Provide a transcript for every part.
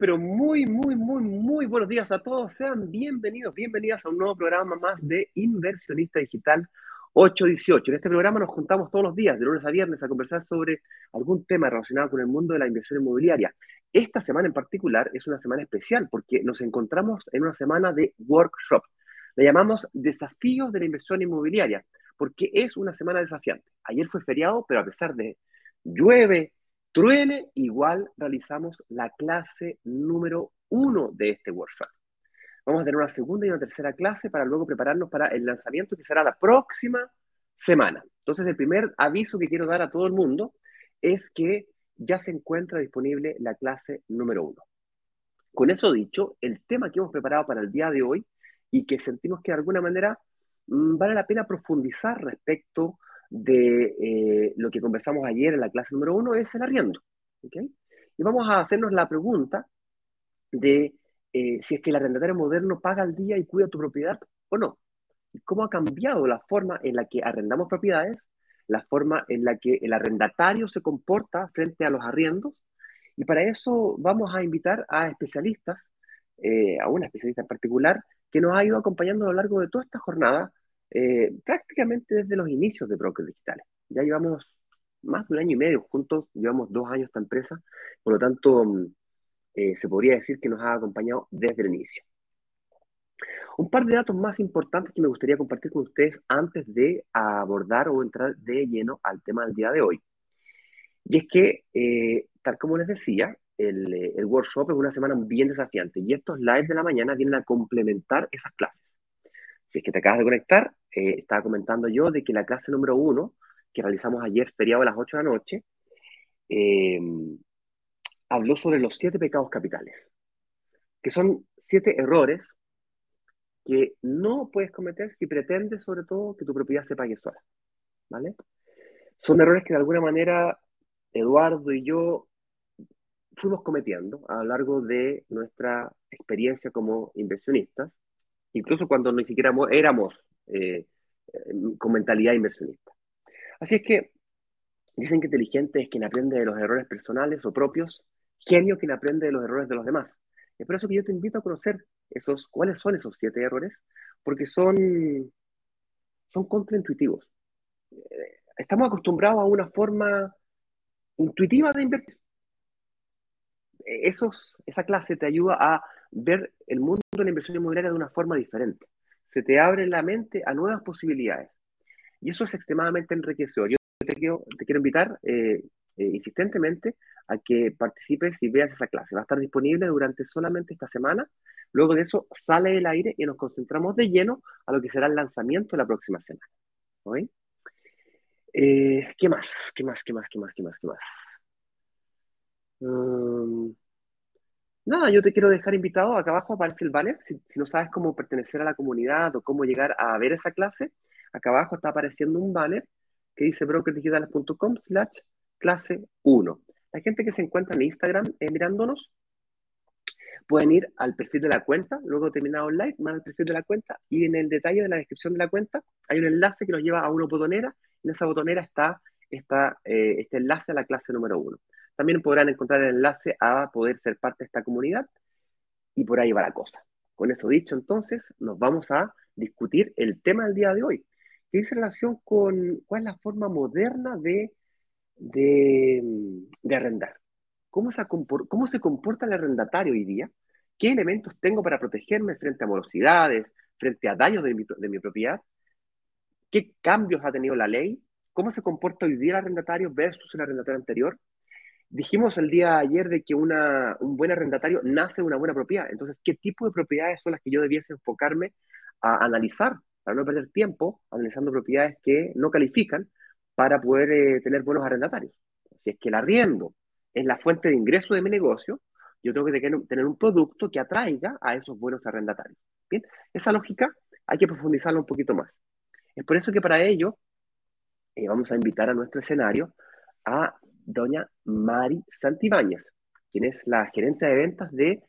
Pero muy, muy, muy, muy buenos días a todos. Sean bienvenidos, bienvenidas a un nuevo programa más de Inversionista Digital 818. En este programa nos juntamos todos los días, de lunes a viernes, a conversar sobre algún tema relacionado con el mundo de la inversión inmobiliaria. Esta semana en particular es una semana especial porque nos encontramos en una semana de workshop. Le llamamos Desafíos de la Inversión Inmobiliaria porque es una semana desafiante. Ayer fue feriado, pero a pesar de llueve, truene, igual realizamos la clase número uno de este workshop. Vamos a tener una segunda y una tercera clase para luego prepararnos para el lanzamiento que será la próxima semana. Entonces, el primer aviso que quiero dar a todo el mundo es que ya se encuentra disponible la clase número uno. Con eso dicho, el tema que hemos preparado para el día de hoy y que sentimos que de alguna manera mm, vale la pena profundizar respecto de eh, lo que conversamos ayer en la clase número uno es el arriendo. Y vamos a hacernos la pregunta de eh, si es que el arrendatario moderno paga al día y cuida tu propiedad o no. ¿Cómo ha cambiado la forma en la que arrendamos propiedades, la forma en la que el arrendatario se comporta frente a los arriendos? Y para eso vamos a invitar a especialistas, eh, a una especialista en particular, que nos ha ido acompañando a lo largo de toda esta jornada eh, prácticamente desde los inicios de Brokers Digitales. Ya llevamos más de un año y medio juntos, llevamos dos años esta empresa, por lo tanto, mm, eh, se podría decir que nos ha acompañado desde el inicio. Un par de datos más importantes que me gustaría compartir con ustedes antes de abordar o entrar de lleno al tema del día de hoy. Y es que, eh, tal como les decía, el, el workshop es una semana bien desafiante y estos lives de la mañana vienen a complementar esas clases. Si es que te acabas de conectar, eh, estaba comentando yo de que la clase número uno, que realizamos ayer, feriado a las 8 de la noche, eh, habló sobre los siete pecados capitales, que son siete errores que no puedes cometer si pretendes, sobre todo, que tu propiedad se pague sola. ¿Vale? Son errores que de alguna manera Eduardo y yo fuimos cometiendo a lo largo de nuestra experiencia como inversionistas incluso cuando ni siquiera éramos eh, con mentalidad inversionista. Así es que dicen que inteligente es quien aprende de los errores personales o propios, genio quien aprende de los errores de los demás. Es por eso que yo te invito a conocer esos, cuáles son esos siete errores, porque son, son contraintuitivos. Eh, estamos acostumbrados a una forma intuitiva de invertir. Esos, esa clase te ayuda a ver el mundo de la inversión inmobiliaria de una forma diferente. Se te abre la mente a nuevas posibilidades. Y eso es extremadamente enriquecedor. Yo te quiero, te quiero invitar eh, eh, insistentemente a que participes y veas esa clase. Va a estar disponible durante solamente esta semana. Luego de eso sale el aire y nos concentramos de lleno a lo que será el lanzamiento la próxima semana. Eh, ¿Qué más? ¿Qué más? ¿Qué más? ¿Qué más? ¿Qué más? ¿Qué más? Um, Nada, yo te quiero dejar invitado. Acá abajo aparece el banner. Si, no sabes cómo pertenecer a la comunidad o cómo llegar a ver esa clase, acá abajo está apareciendo un banner que dice brokerdigitales.com slash clase 1. La gente que se encuentra en Instagram eh, mirándonos pueden ir al perfil de la cuenta, luego terminado el live, más al perfil de la cuenta y en el detalle de la descripción de la cuenta hay un enlace que nos lleva a una botonera. En esa botonera está, está eh, este enlace a la clase número 1. También podrán encontrar el enlace a poder ser parte de esta comunidad y por ahí va la cosa. Con eso dicho, entonces, nos vamos a discutir el tema del día de hoy, que dice relación con cuál es la forma moderna de, de, arrendar. ¿Cómo se, ¿Cómo se comporta el arrendatario hoy día? ¿Qué elementos tengo para protegerme frente a morosidades, frente a daños de mi, de mi propiedad? ¿Qué cambios ha tenido la ley? ¿Cómo se comporta hoy día el arrendatario versus el arrendatario anterior? Dijimos el día ayer de que una, un buen arrendatario nace de una buena propiedad. Entonces, ¿qué tipo de propiedades son las que yo debiese enfocarme a analizar para no perder tiempo analizando propiedades que no califican para poder eh, tener buenos arrendatarios? Si es que el arriendo es la fuente de ingreso de mi negocio, yo tengo que tener un producto que atraiga a esos buenos arrendatarios. Bien, esa lógica hay que profundizarla un poquito más. Es por eso que para ello eh, vamos a invitar a nuestro escenario a doña Mari Santibáñez, quien es la gerente de ventas de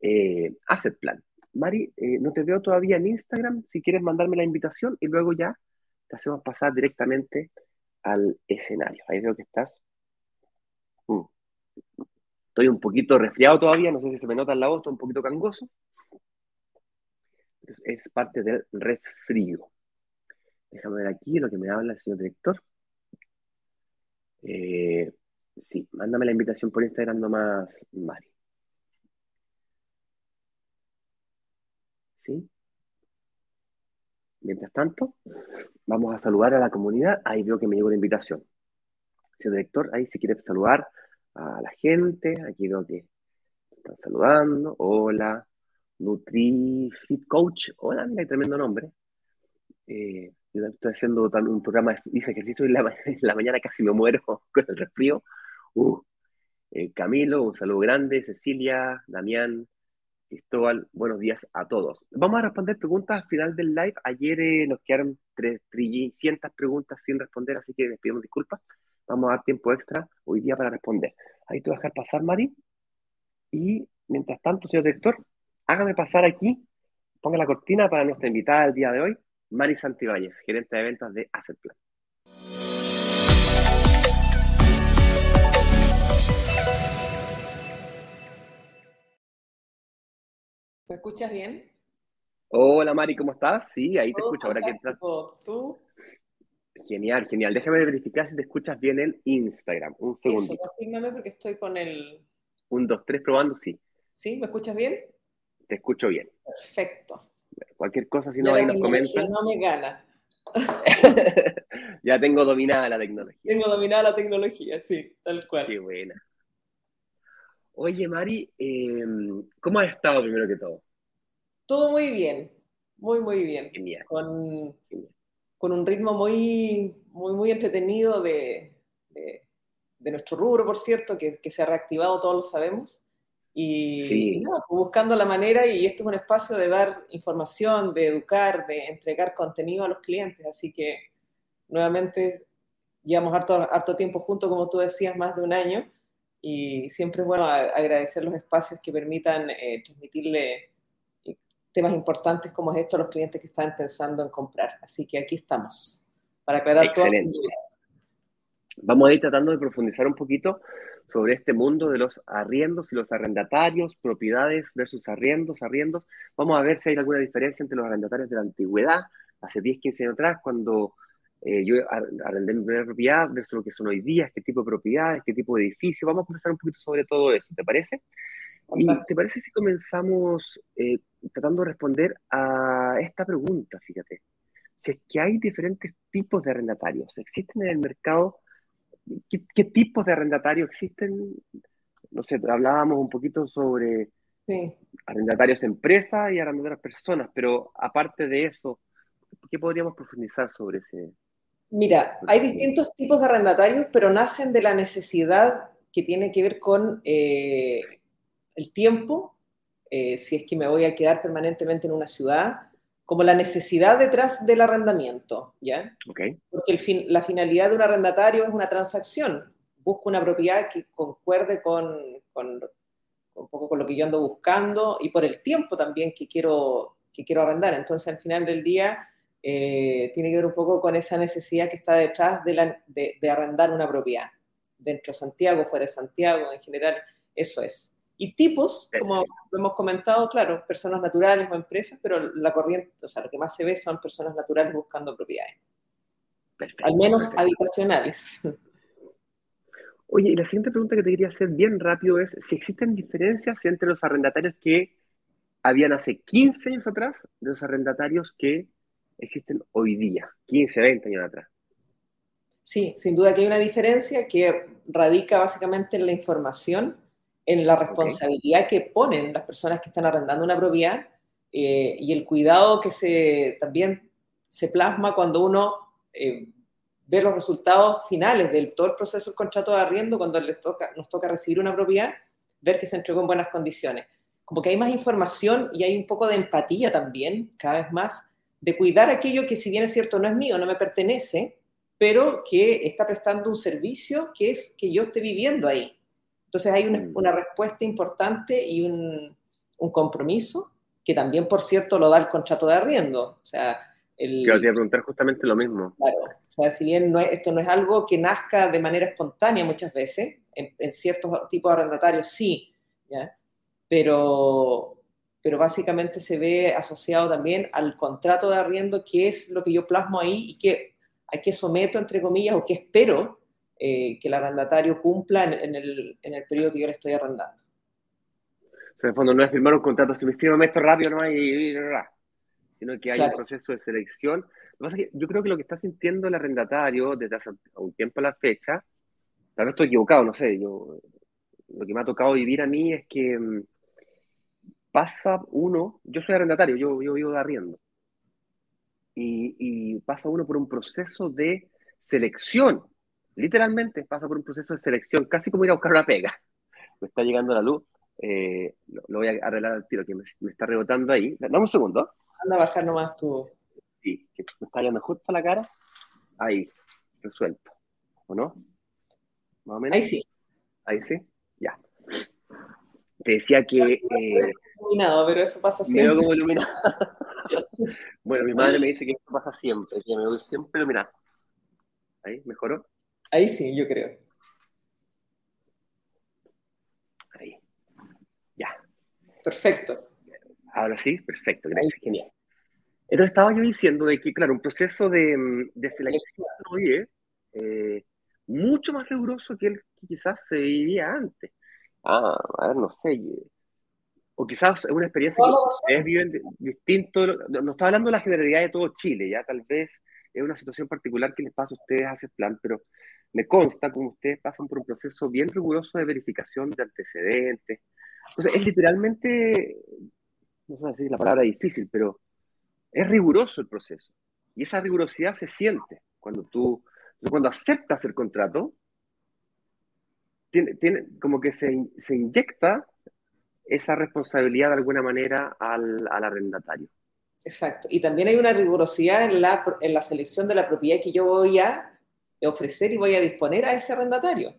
eh, Asset Plan. Mari, eh, no te veo todavía en Instagram, si quieres mandarme la invitación y luego ya te hacemos pasar directamente al escenario. Ahí veo que estás. Mm. Estoy un poquito resfriado todavía, no sé si se me nota en la voz, estoy un poquito cangoso. Es parte del resfrío. Déjame ver aquí lo que me habla el señor director. Eh, sí, mándame la invitación por Instagram nomás, Mari. ¿Sí? Mientras tanto, vamos a saludar a la comunidad. Ahí veo que me llegó la invitación. Señor director, ahí si quiere saludar a la gente. Aquí veo que están saludando. Hola, NutriFit Coach. Hola, mira, tremendo nombre. Eh, yo estoy haciendo un programa, hice ejercicio y la, en la mañana casi me muero con el resfrío. Uh, Camilo, un saludo grande. Cecilia, Damián, Cristóbal, buenos días a todos. Vamos a responder preguntas al final del live. Ayer eh, nos quedaron 300 preguntas sin responder, así que les pedimos disculpas. Vamos a dar tiempo extra hoy día para responder. Ahí te voy a dejar pasar, Mari. Y mientras tanto, señor director, hágame pasar aquí, ponga la cortina para nuestra invitada del día de hoy, Mari Santibáñez, gerente de ventas de Asset Plan. ¿Me escuchas bien? Hola Mari, ¿cómo estás? Sí, ahí te escucho. Ahora que estás. ¿Tú? Genial, genial. Déjame verificar si te escuchas bien en Instagram. Un segundo. Confírmame porque estoy con el. Un, dos, tres, probando, sí. ¿Sí? ¿Me escuchas bien? Te escucho bien. Perfecto. Cualquier cosa, si no, ahí nos comentas. No me gana. ya tengo dominada la tecnología. Tengo dominada la tecnología, sí, tal cual. Qué buena. Oye, Mari, em, ¿cómo has estado primero que todo? Todo muy bien, muy, muy bien. Genial. Con, con un ritmo muy, muy, muy entretenido de, de, nuestro rubro, por cierto, que, que, se ha reactivado, todos lo sabemos. Y, pues buscando la manera, y esto es un espacio de dar información, de educar, de entregar contenido a los clientes. Así que, nuevamente, llevamos harto, harto tiempo juntos, como tú decías, más de un año y siempre es bueno agradecer los espacios que permitan eh, transmitirle eh, temas importantes como es esto a los clientes que están pensando en comprar. Así que aquí estamos para aclarar todas las Vamos a ir tratando de profundizar un poquito sobre este mundo de los arriendos y los arrendatarios, propiedades versus arriendos, arriendos. Vamos a ver si hay alguna diferencia entre los arrendatarios de la antigüedad, hace 10, 15 años atrás, cuando eh, yo arrendé mi primera propiedad, ver lo que son hoy día, qué tipo de propiedades, qué tipo de edificio. Vamos a conversar un poquito sobre todo eso, ¿te parece? ¿Y te parece si comenzamos eh, tratando de responder a esta pregunta, fíjate? Si es que hay diferentes tipos de arrendatarios, ¿existen en el mercado? ¿Qué, tipos de arrendatarios existen? No sé, hablábamos un poquito sobre arrendatarios empresas y arrendatarios personas, pero aparte de eso, ¿qué podríamos profundizar sobre ese, Mira, hay distintos tipos de arrendatarios, pero nacen de la necesidad que tiene que ver con eh, el tiempo, eh, si es que me voy a quedar permanentemente en una ciudad, como la necesidad detrás del arrendamiento, ¿ya? Okay. Porque el fin, la finalidad de un arrendatario es una transacción. Busco una propiedad que concuerde con, con, un poco con lo que yo ando buscando y por el tiempo también que quiero, que quiero arrendar. Entonces, al final del día, eh, tiene que ver un poco con esa necesidad que está detrás de, arrendar una propiedad. Dentro de Santiago, fuera de Santiago, en general, eso es. Y tipos, como lo hemos comentado, claro, personas naturales o empresas, pero la corriente, o sea, lo que más se ve son personas naturales buscando propiedades. Al menos habitacionales. Oye, y la siguiente pregunta que te quería hacer bien rápido es si existen diferencias entre los arrendatarios que habían hace 15 años atrás de los arrendatarios que existen hoy día, 15, 20 años atrás. Sí, sin duda que hay una diferencia que radica básicamente en la información, en la responsabilidad que ponen las personas que están arrendando una propiedad eh, y el cuidado que se, también se plasma cuando uno eh, ve los resultados finales del todo el proceso del contrato de arriendo, cuando les toca, nos toca recibir una propiedad, ver que se entregó en buenas condiciones. Como que hay más información y hay un poco de empatía también, cada vez más, de cuidar aquello que si bien es cierto no es mío, no me pertenece, pero que está prestando un servicio que es que yo esté viviendo ahí. Entonces hay una, mm. respuesta importante y un, compromiso que también, por cierto, lo da el contrato de arriendo. O sea, el, Yo te iba a preguntar justamente lo mismo. Claro, o sea, si bien no esto no es algo que nazca de manera espontánea muchas veces, en, ciertos tipos de arrendatarios sí, ¿ya? Pero, pero básicamente se ve asociado también al contrato de arriendo, que es lo que yo plasmo ahí y que, hay que someto, entre comillas, o que espero eh, que el arrendatario cumpla en, el, en, el, periodo que yo le estoy arrendando. en el fondo no es firmar un contrato, si me firmo esto rápido no hay, sino que hay un proceso de selección. Lo que pasa es que yo creo que lo que está sintiendo el arrendatario desde hace un tiempo a la fecha, tal vez estoy equivocado, no sé, yo lo que me ha tocado vivir a mí es que mm, pasa uno, yo soy arrendatario, yo, yo vivo de arriendo, y, y pasa uno por un proceso de selección literalmente pasa por un proceso de selección, casi como ir a buscar una pega. Me está llegando la luz, eh, lo, voy a arreglar al tiro, que me, está rebotando ahí. Dame un segundo. Anda a bajar nomás tú. Sí, que me está llegando justo a la cara. Ahí, resuelto. ¿O no? Más o menos. Ahí sí. Ahí sí, ya. Te decía que... Eh, iluminado, pero eso pasa siempre. como iluminado. bueno, mi madre me dice que eso pasa siempre, que me voy siempre iluminado. Ahí, ¿mejoró? Ahí sí, yo creo. Ahí. Ya. Perfecto. Ahora sí, perfecto, gracias, genial. Entonces estaba yo diciendo de que, claro, un proceso de, de selección hoy eh, mucho más riguroso que el que quizás se vivía antes. Ah, a ver, no sé. O quizás es una experiencia que ustedes viven distinto. No estaba hablando de la generalidad de todo Chile, ya tal vez es una situación particular que les pasa a ustedes a ese plan, pero me consta como ustedes pasan por un proceso bien riguroso de verificación de antecedentes. Entonces, es literalmente, no sé si la palabra difícil, pero es riguroso el proceso. Y esa rigurosidad se siente cuando tú, cuando aceptas el contrato, tiene, tiene como que se, se, inyecta esa responsabilidad de alguna manera al, al, arrendatario. Exacto. Y también hay una rigurosidad en la, en la selección de la propiedad que yo voy a ofrecer y voy a disponer a ese arrendatario.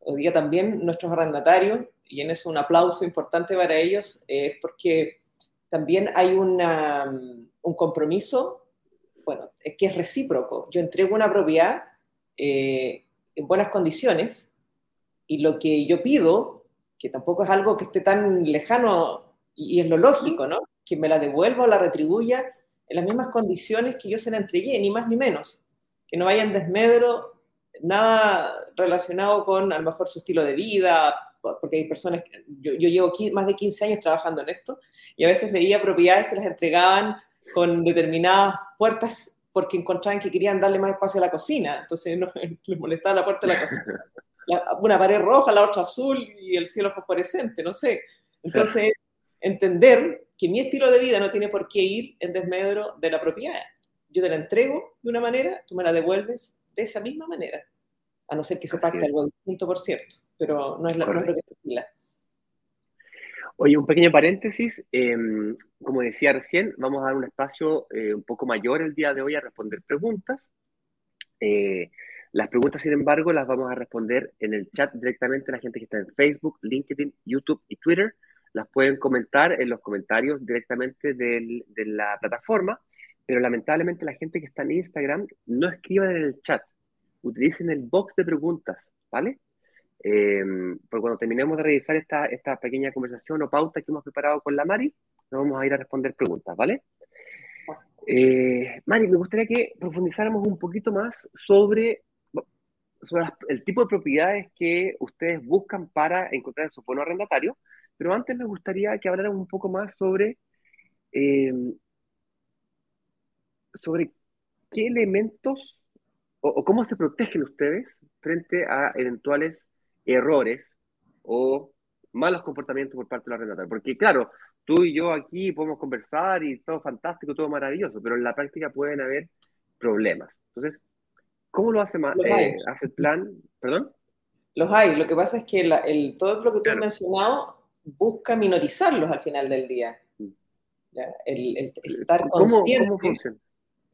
Hoy día también nuestros arrendatarios, y en eso un aplauso importante para ellos, es porque también hay una, un compromiso, bueno, que es recíproco. Yo entrego una propiedad eh, en buenas condiciones y lo que yo pido, que tampoco es algo que esté tan lejano y es lo lógico, ¿no? Que me la devuelva o la retribuya en las mismas condiciones que yo se la entregué, ni más ni menos que no vaya en desmedro nada relacionado con a lo mejor su estilo de vida, porque hay personas, yo, yo llevo más de 15 años trabajando en esto y a veces veía propiedades que las entregaban con determinadas puertas porque encontraban que querían darle más espacio a la cocina, entonces no, les molestaba la puerta de la cocina. una pared roja, la otra azul y el cielo fosforescente, no sé. Entonces, entender que mi estilo de vida no tiene por qué ir en desmedro de la propiedad yo te la entrego de una manera, tú me la devuelves de esa misma manera. A no ser que se pacte algo distinto, por cierto, pero no es, lo que se Oye, un pequeño paréntesis. Em, como decía recién, vamos a dar un espacio eh, un poco mayor el día de hoy a responder preguntas. Eh, las preguntas, sin embargo, las vamos a responder en el chat directamente a la gente que está en Facebook, LinkedIn, YouTube y Twitter. Las pueden comentar en los comentarios directamente de la plataforma pero lamentablemente la gente que está en Instagram no escriba en el chat, utilicen el box de preguntas, ¿vale? Eh, porque cuando terminemos de revisar esta, esta pequeña conversación o pauta que hemos preparado con la Mari, nos vamos a ir a responder preguntas, ¿vale? Eh, Mari, me gustaría que profundizáramos un poquito más sobre, sobre el tipo de propiedades que ustedes buscan para encontrar su bono arrendatario, pero antes me gustaría que habláramos un poco más sobre eh, sobre qué elementos o, cómo se protegen ustedes frente a eventuales errores o malos comportamientos por parte de la arrendatario. Porque claro, tú y yo aquí podemos conversar y todo fantástico, todo maravilloso, pero en la práctica pueden haber problemas. Entonces, ¿cómo lo hace, eh, hace el plan? ¿Perdón? Los hay. Lo que pasa es que el, todo lo que tú has mencionado busca minorizarlos al final del día. Mm. El, estar consciente.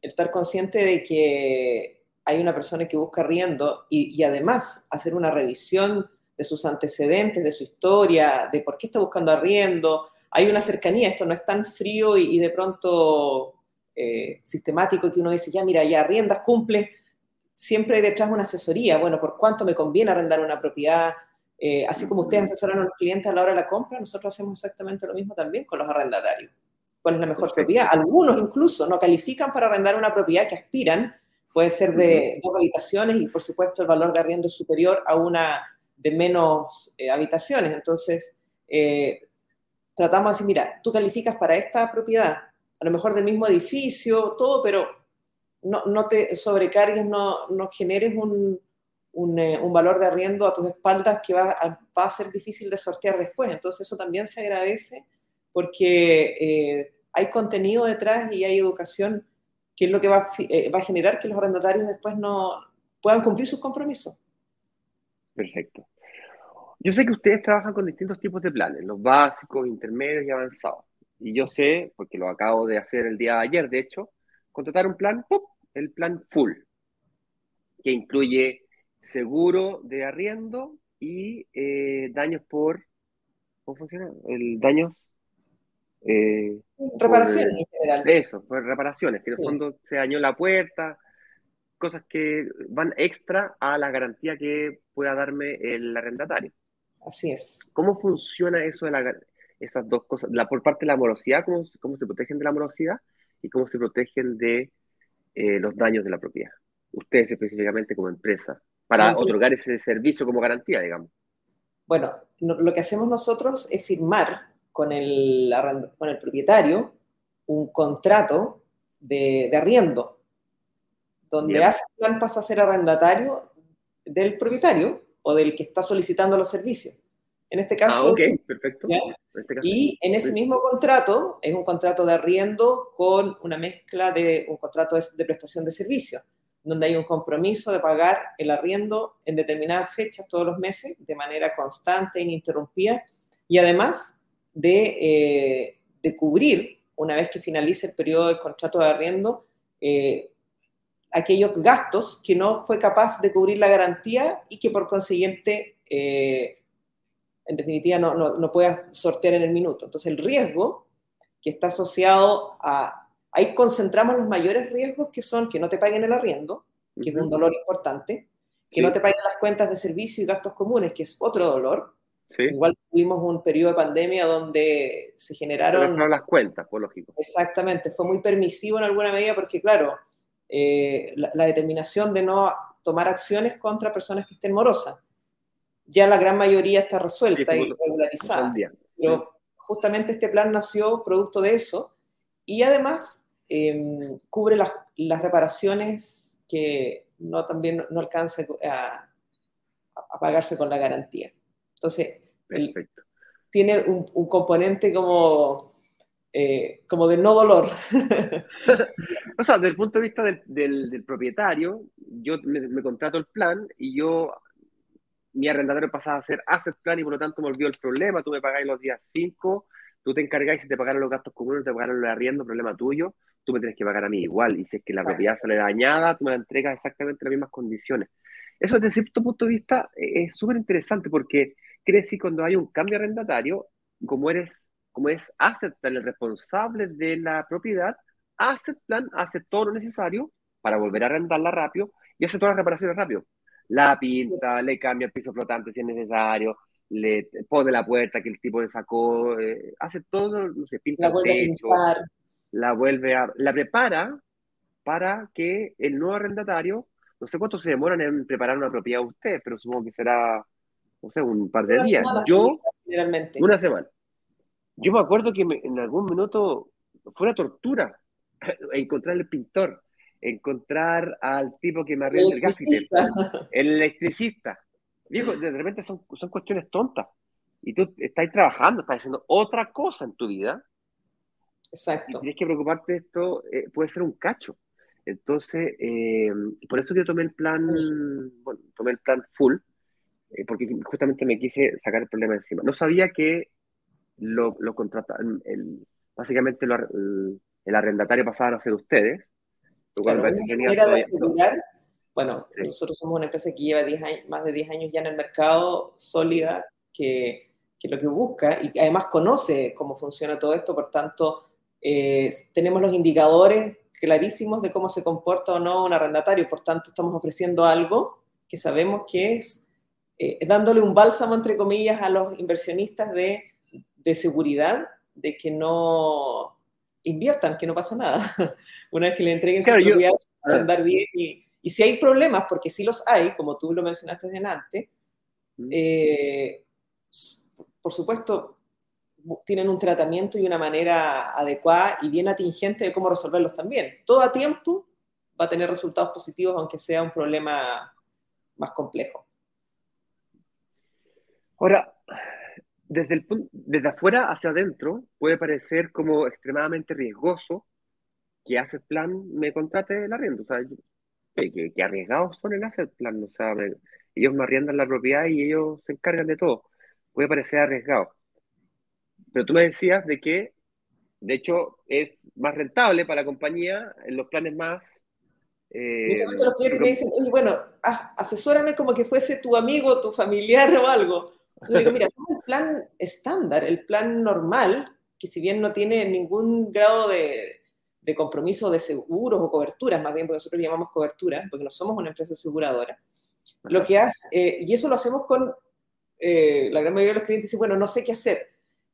Estar consciente de que hay una persona que busca riendo y, además hacer una revisión de sus antecedentes, de su historia, de por qué está buscando arriendo. Hay una cercanía, esto no es tan frío y, de pronto eh, sistemático que uno dice, ya mira, ya arriendas, cumple. Siempre hay detrás una asesoría, bueno, ¿por cuánto me conviene arrendar una propiedad? Eh, así como ustedes asesoran a los clientes a la hora de la compra, nosotros hacemos exactamente lo mismo también con los arrendatarios. ¿Cuál es la mejor propiedad? Algunos incluso no califican para arrendar una propiedad que aspiran, puede ser de dos habitaciones y por supuesto el valor de arriendo es superior a una de menos eh, habitaciones. Entonces, eh, tratamos de decir, mira, tú calificas para esta propiedad, a lo mejor del mismo edificio, todo, pero no, no te sobrecargues, no, no generes un, un, eh, un, valor de arriendo a tus espaldas que va a, va a, ser difícil de sortear después. Entonces eso también se agradece porque eh, hay contenido detrás y hay educación que es lo que va, eh, va a generar que los arrendatarios después no puedan cumplir sus compromisos. Perfecto. Yo sé que ustedes trabajan con distintos tipos de planes, los básicos, intermedios y avanzados. Y yo sé, porque lo acabo de hacer el día de ayer, de hecho, contratar un plan, ¡pum! El plan full, que incluye seguro de arriendo y eh, daños por, ¿cómo funciona? El daños... Eh, reparaciones en general. Eso, por reparaciones, que en el fondo se dañó la puerta, cosas que van extra a la garantía que pueda darme el arrendatario. Así es. ¿Cómo funciona eso de la, esas dos cosas? La, por parte de la morosidad, ¿cómo, ¿cómo, se protegen de la morosidad? Y cómo se protegen de eh, los daños de la propiedad. Ustedes específicamente como empresa, para Entonces, otorgar ese servicio como garantía, digamos. Bueno, no, lo que hacemos nosotros es firmar con el, con el propietario un contrato de, de arriendo, donde Bien. hace plan pasa a ser arrendatario del propietario o del que está solicitando los servicios. En este caso. Ah, ok, perfecto. Este caso, y en ese mismo contrato, es un contrato de arriendo con una mezcla de un contrato de prestación de servicios, donde hay un compromiso de pagar el arriendo en determinadas fechas todos los meses, de manera constante ininterrumpida, y además de, eh, de cubrir, una vez que finalice el periodo del contrato de arriendo, eh, aquellos gastos que no fue capaz de cubrir la garantía y que por consiguiente, eh, en definitiva, no, no, no pueda sortear en el minuto. Entonces, el riesgo que está asociado a... Ahí concentramos los mayores riesgos que son que no te paguen el arriendo, que uh -huh. es un dolor importante, que sí. no te paguen las cuentas de servicio y gastos comunes, que es otro dolor. Sí. Igual tuvimos un periodo de pandemia donde se generaron... Pero las cuentas, por lógico. Exactamente, fue muy permisivo en alguna medida porque, claro, eh, la, la, determinación de no tomar acciones contra personas que estén morosas. Ya la gran mayoría está resuelta sí, y regularizada. Pero justamente este plan nació producto de eso y además eh, cubre las, las, reparaciones que no también no alcanza a, a pagarse con la garantía. Entonces, el, tiene un, un componente como eh, como de no dolor. o sea, desde el punto de vista del, del, del propietario, yo me, me, contrato el plan y yo, mi arrendatario pasaba a ser asset plan y por lo tanto me olvidó el problema, tú me pagáis los días 5, tú te encargáis si te pagaron los gastos comunes, te pagaron los arriendo, problema tuyo, tú me tienes que pagar a mí igual, y si es que la propiedad sale dañada, tú me la entregas exactamente en las mismas condiciones. Eso desde cierto punto de vista es súper interesante porque quiere decir cuando hay un cambio arrendatario, como eres como es Asset Plan el responsable de la propiedad, Asset Plan hace todo lo necesario para volver a arrendarla rápido y hace todas las reparaciones rápido. La pinta, le cambia el piso flotante si es necesario, le pone la puerta que el tipo le sacó, eh, hace todo, no sé, pinta la el techo, la vuelve a, la prepara para que el nuevo arrendatario, no sé cuánto se demoran en preparar una propiedad usted, pero supongo que será, no sé, un par de una días. Semana, Yo, generalmente. una semana. Yo me acuerdo que me, en algún minuto fue una tortura encontrar el pintor, encontrar al tipo que me arregla el gasite, el electricista. Viejo, de repente son, son cuestiones tontas. Y tú estás trabajando, estás haciendo otra cosa en tu vida. Exacto. Y tienes que preocuparte de esto, eh, puede ser un cacho. Entonces, eh, por eso yo tomé el plan, bueno, tomé el plan full, eh, porque justamente me quise sacar el problema encima. No sabía que lo, lo contratan, el, básicamente lo, el, el, arrendatario pasaban a ser ustedes, parece genial. De asegurar, bueno, sí. nosotros somos una empresa que lleva 10 años, más de 10 años ya en el mercado, sólida, que, que, lo que busca y además conoce cómo funciona todo esto, por tanto, eh, tenemos los indicadores clarísimos de cómo se comporta o no un arrendatario, por tanto, estamos ofreciendo algo que sabemos que es eh, dándole un bálsamo, entre comillas, a los inversionistas de, de seguridad, de que no inviertan, que no pasa nada. Una vez que le entreguen claro, su propiedad, a andar bien. Y, y, si hay problemas, porque sí los hay, como tú lo mencionaste delante, eh, por supuesto, tienen un tratamiento y una manera adecuada y bien atingente de cómo resolverlos también. Todo a tiempo va a tener resultados positivos, aunque sea un problema más complejo. Ahora, desde, el, desde afuera hacia adentro puede parecer como extremadamente riesgoso que hace plan me contrate la arriendo. O sea, que, que, arriesgados son el hacer plan. O sea, ellos me arriendan la propiedad y ellos se encargan de todo. Puede parecer arriesgado. Pero tú me decías de que, de hecho, es más rentable para la compañía en los planes más... Eh, Muchas veces los clientes me dicen, bueno, ah, asesórame como que fuese tu amigo, tu familiar o algo. Entonces digo, mira, el plan estándar, el plan normal, que si bien no tiene ningún grado de, de compromiso de seguros o coberturas, más bien porque nosotros llamamos cobertura, porque no somos una empresa aseguradora, lo que hace, eh, y eso lo hacemos con eh, la gran mayoría de los clientes, dicen, bueno, no sé qué hacer.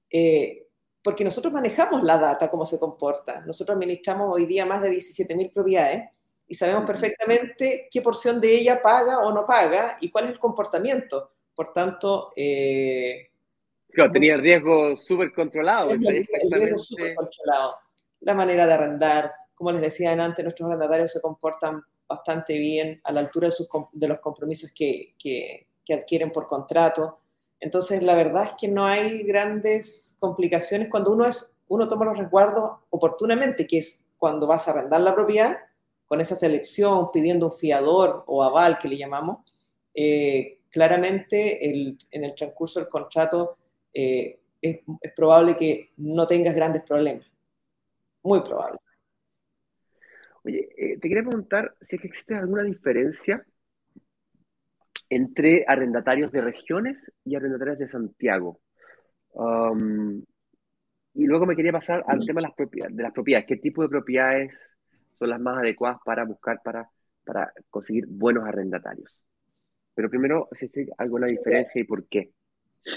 Eh, porque nosotros manejamos la data, cómo se comporta. Nosotros administramos hoy día más de 17.000 propiedades y sabemos perfectamente qué porción de ella paga o no paga y cuál es el comportamiento. Por tanto... Eh, claro, tenía el riesgo súper controlado. controlado. La manera de arrendar, como les decía antes, nuestros arrendatarios se comportan bastante bien a la altura de, sus, de los compromisos que, que, que adquieren por contrato. Entonces, la verdad es que no hay grandes complicaciones cuando uno, es, uno toma los resguardos oportunamente, que es cuando vas a arrendar la propiedad, con esa selección, pidiendo un fiador o aval que le llamamos, eh, claramente en el transcurso del contrato eh, es, probable que no tengas grandes problemas. Muy probable. Oye, eh, te quería preguntar si existe alguna diferencia entre arrendatarios de regiones y arrendatarios de Santiago. Um, y luego me quería pasar al tema de las, propiedades, de las propiedades. ¿Qué tipo de propiedades son las más adecuadas para buscar, para conseguir buenos arrendatarios? Pero primero, si hay alguna diferencia y por qué.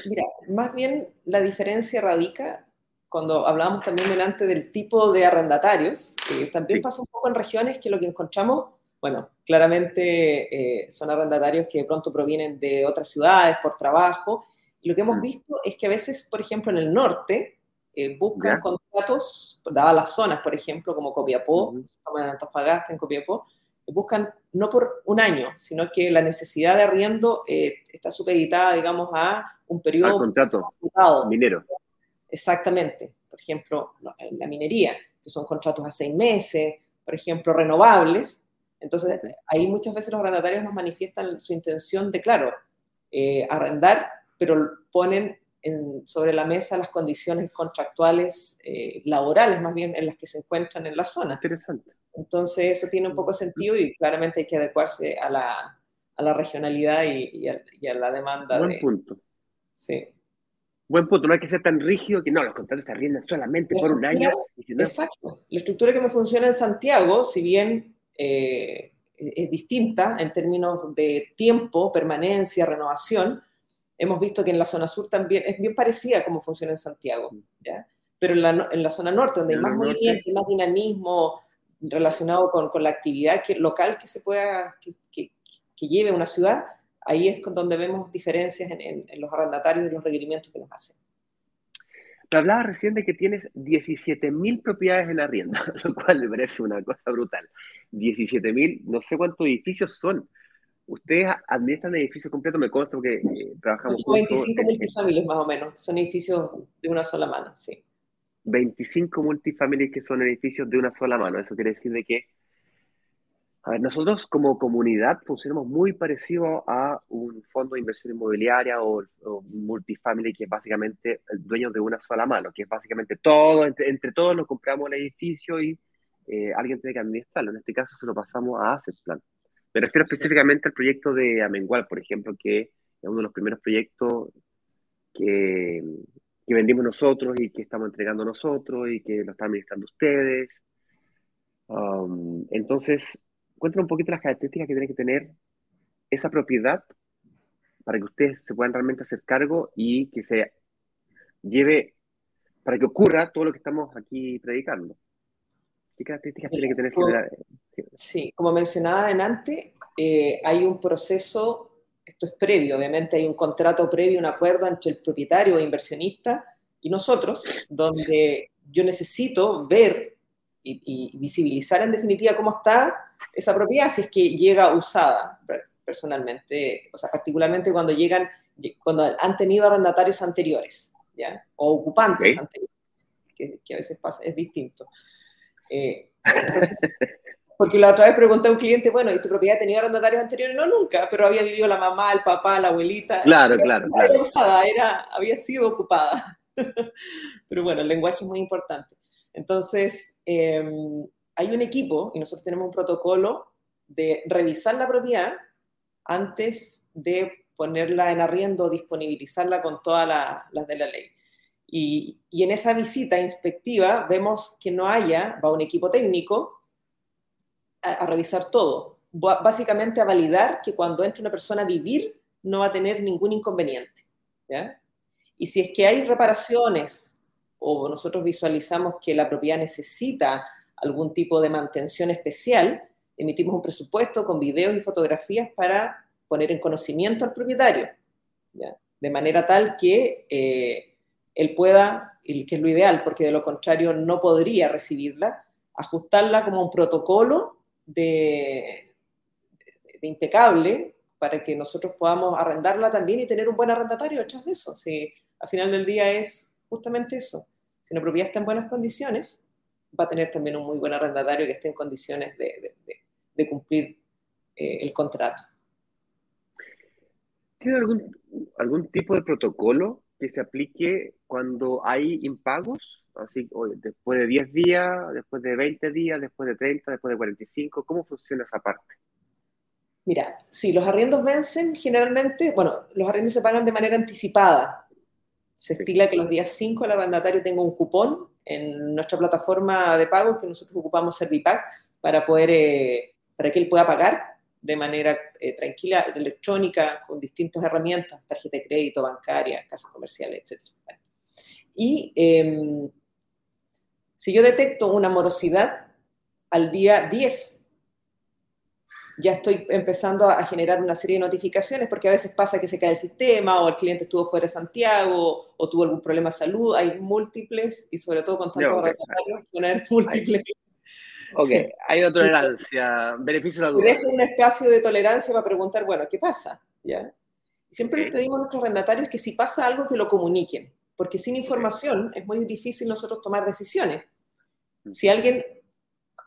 Mira, más bien la diferencia radica cuando hablábamos también delante del tipo de arrendatarios. también pasa un poco en regiones que lo que encontramos bueno, claramente eh, son arrendatarios que de pronto provienen de otras ciudades por trabajo. Y lo que hemos mm. visto es que a veces, por ejemplo, en el norte, eh, buscan contratos, dadas las zonas, por ejemplo, como Copiapó, como en Antofagasta, en Copiapó, buscan no por un año, sino que la necesidad de arriendo eh, está supeditada, digamos, a un periodo... Al contrato minero. Exactamente. Por ejemplo, en la minería, que son contratos a seis meses, por ejemplo, renovables, entonces, ahí muchas veces los arrendatarios nos manifiestan su intención de, claro, eh, arrendar, pero ponen sobre la mesa las condiciones contractuales, eh, laborales más bien, en las que se encuentran en la zona. Interesante. Entonces, eso tiene un poco sentido y claramente hay que adecuarse a la, a la regionalidad y, a, la demanda. Buen punto. Sí. Buen punto, no hay que ser tan rígido que no, los contratos se arriendan solamente por un año. Exacto. La estructura que me funciona en Santiago, si bien eh, es distinta en términos de tiempo, permanencia, renovación. Hemos visto que en la zona sur también es bien parecida a cómo funciona en Santiago, ¿ya? pero en la, en la, zona norte, donde hay más movimiento, más dinamismo relacionado con, con la actividad que, local que se pueda, que, que, que, lleve una ciudad, ahí es donde vemos diferencias en, en, en los arrendatarios y los requerimientos que nos hacen. Te hablaba recién de que tienes 17.000 propiedades en arrienda, lo cual me parece una cosa brutal. 17.000, no sé cuántos edificios son. Ustedes administran edificios completos, me consta porque eh, trabajamos son 25 multifamilias más o menos, son edificios de una sola mano, sí. 25 multifamilias que son edificios de una sola mano. Eso quiere decir de que a ver, nosotros como comunidad funcionamos muy parecido a un fondo de inversión inmobiliaria o, un multifamily que es básicamente el dueño de una sola mano, que es básicamente todo, entre, todos nos compramos el edificio y eh, alguien tiene que administrarlo. En este caso se lo pasamos a Asset Plan. Me refiero específicamente al proyecto de Amengual, por ejemplo, que es uno de los primeros proyectos que, que vendimos nosotros y que estamos entregando nosotros y que lo están administrando ustedes. Um, entonces, cuéntanos un poquito las características que tiene que tener esa propiedad para que ustedes se puedan realmente hacer cargo y que se lleve, para que ocurra todo lo que estamos aquí predicando. ¿Qué características tiene que tener? Sí, como mencionaba adelante, eh, hay un proceso, esto es previo, obviamente hay un contrato previo, un acuerdo entre el propietario o inversionista y nosotros, donde yo necesito ver y, visibilizar en definitiva cómo está esa propiedad, si es que llega usada personalmente, o sea, particularmente cuando llegan, cuando han tenido arrendatarios anteriores, ¿ya? O ocupantes anteriores, que, a veces pasa, es distinto. Eh, porque la otra vez pregunté a un cliente, bueno, ¿y tu propiedad tenía arrendatarios anteriores? No, nunca, pero había vivido la mamá, el papá, la abuelita. Claro, claro. Era usada, era, había sido ocupada. pero bueno, el lenguaje es muy importante. Entonces, em, hay un equipo y nosotros tenemos un protocolo de revisar la propiedad antes de ponerla en arriendo, disponibilizarla con todas las de la ley. Y, en esa visita inspectiva vemos que no haya, va un equipo técnico a, revisar todo, básicamente a validar que cuando entre una persona a vivir no va a tener ningún inconveniente. Y si es que hay reparaciones o nosotros visualizamos que la propiedad necesita algún tipo de mantención especial, emitimos un presupuesto con videos y fotografías para poner en conocimiento al propietario, de manera tal que eh, él pueda, que es lo ideal, porque de lo contrario no podría recibirla, ajustarla como un protocolo de, impecable para que nosotros podamos arrendarla también y tener un buen arrendatario detrás de eso. Si al final del día es justamente eso. Si una propiedad está en buenas condiciones, va a tener también un muy buen arrendatario que esté en condiciones de, de, cumplir eh, el contrato. ¿Tiene algún, algún tipo de protocolo que se aplique cuando hay impagos? Así, después de 10 días, después de 20 días, después de 30, después de 45, ¿cómo funciona esa parte? Mira, si los arriendos vencen, generalmente, bueno, los arriendos se pagan de manera anticipada. Se estila que los días 5 el arrendatario tenga un cupón en nuestra plataforma de pago que nosotros ocupamos Servipack para poder, eh, para que él pueda pagar de manera eh, tranquila, electrónica, con distintas herramientas, tarjeta de crédito, bancaria, casas comerciales, etc. Y em, si yo detecto una morosidad al día 10, ya estoy empezando a generar una serie de notificaciones porque a veces pasa que se cae el sistema o el cliente estuvo fuera de Santiago o tuvo algún problema de salud. Hay múltiples y sobre todo con tantos no, poner múltiples. Ok, hay otra tolerancia, beneficio de la duda. Dejo un espacio de tolerancia para preguntar, bueno, ¿qué pasa? ¿Ya? Siempre les pedimos a nuestros arrendatarios que si pasa algo, que lo comuniquen, porque sin información es muy difícil nosotros tomar decisiones. Si alguien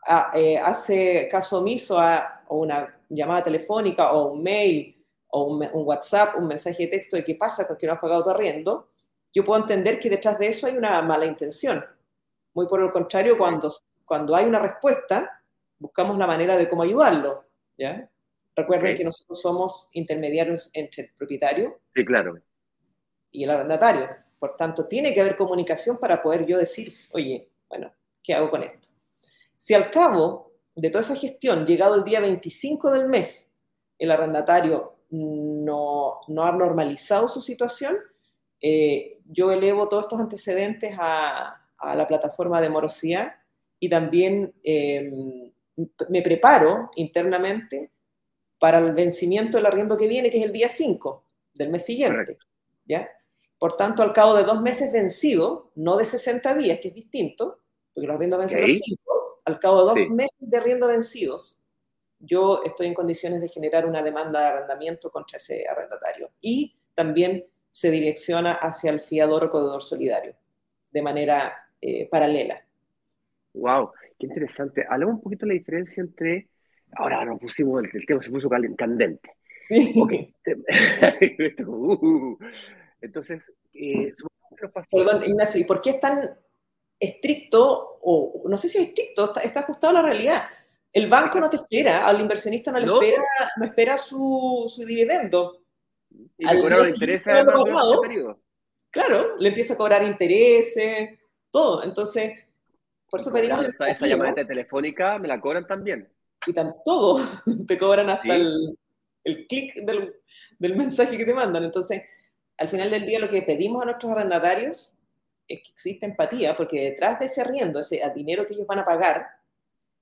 ah, eh, hace caso omiso a una llamada telefónica o un mail o un, WhatsApp, un mensaje de texto de qué pasa con que no has pagado tu arriendo, yo puedo entender que detrás de eso hay una mala intención. Muy por el contrario, cuando cuando hay una respuesta, buscamos la manera de cómo ayudarlo. ¿ya? Recuerden que nosotros somos intermediarios entre el propietario sí, claro. y el arrendatario. Por tanto, tiene que haber comunicación para poder yo decir, oye, bueno, ¿qué hago con esto? Si al cabo de toda esa gestión, llegado el día 25 del mes, el arrendatario no, no ha normalizado su situación, eh, yo elevo todos estos antecedentes a, a la plataforma de morosidad y también em, me preparo internamente para el vencimiento del arriendo que viene, que es el día 5 del mes siguiente. ¿ya? Por tanto, al cabo de dos meses vencido, no de 60 días, que es distinto, porque los arriendos vencen 5, al cabo de dos meses de arriendo vencidos, yo estoy en condiciones de generar una demanda de arrendamiento contra ese arrendatario. Y también se direcciona hacia el fiador o codedor solidario, de manera eh, paralela. Wow, qué interesante. Hablamos un poquito de la diferencia entre. Ahora nos pusimos, el, tema se puso candente. Sí. Uh, entonces, eh, Perdón, Ignacio, ¿y por qué es tan estricto? O no sé si es estricto, está, ajustado a la realidad. El banco no te espera, al inversionista no le espera, no espera su, su dividendo. Y le cobra intereses periodo. Claro, le empieza a cobrar intereses, todo. Entonces, por eso pedimos. Esa, esa llamada telefónica me la cobran también. Y tan, todo, te cobran hasta el. el clic del, del mensaje que te mandan. Entonces, al final del día lo que pedimos a nuestros arrendatarios que exista empatía, porque detrás de ese arriendo, ese dinero que ellos van a pagar,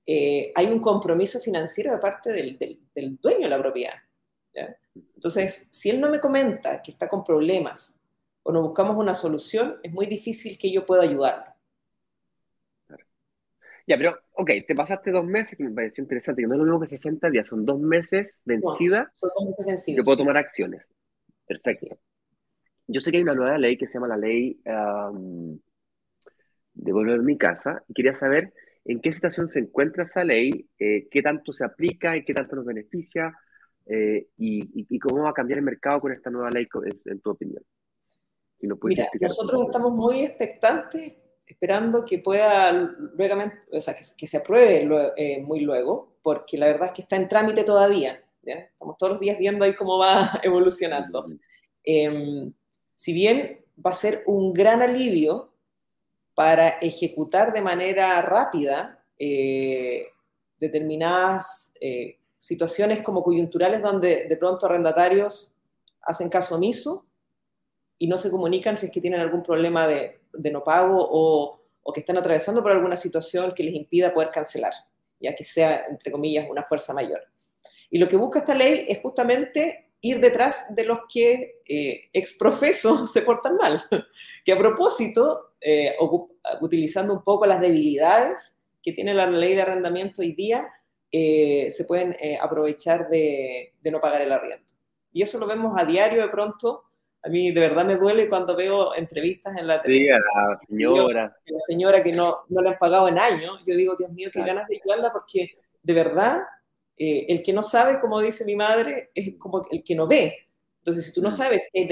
eh, hay un compromiso financiero de parte del, del, dueño de la propiedad. Entonces, si él no me comenta que está con problemas o no buscamos una solución, es muy difícil que yo pueda ayudarlo. Ya, pero, ok, te pasaste dos meses, que me pareció interesante, que no es lo mismo que 60 días, son dos meses vencida. son dos meses vencidos. Yo puedo tomar acciones. Perfecto. Yo sé que hay una nueva ley que se llama la ley um, de volver a mi casa, y quería saber en qué situación se encuentra esa ley, eh, qué tanto se aplica y qué tanto nos beneficia, eh, y, cómo va a cambiar el mercado con esta nueva ley, en, tu opinión. Mira, nosotros estamos muy expectantes, esperando que pueda, o sea, que, se apruebe eh, muy luego, porque la verdad es que está en trámite todavía. Estamos todos los días viendo ahí cómo va evolucionando. Em, si bien va a ser un gran alivio para ejecutar de manera rápida eh, determinadas eh, situaciones como coyunturales donde de pronto arrendatarios hacen caso omiso y no se comunican si es que tienen algún problema de, no pago o, o, que están atravesando por alguna situación que les impida poder cancelar, ya que sea, entre comillas, una fuerza mayor. Y lo que busca esta ley es justamente ir detrás de los que eh, exprofeso se portan mal, que a propósito, eh, utilizando un poco las debilidades que tiene la ley de arrendamiento hoy día, eh, se pueden eh, aprovechar de, no pagar el arriendo. Y eso lo vemos a diario de pronto. A mí de verdad me duele cuando veo entrevistas en la televisión. Sí, a la señora. la señora que no, no le han pagado en años. Yo digo, Dios mío, qué ganas de ayudarla porque de verdad eh, el que no sabe, como dice mi madre, es como el que no ve. Entonces, si tú no mm. sabes que hay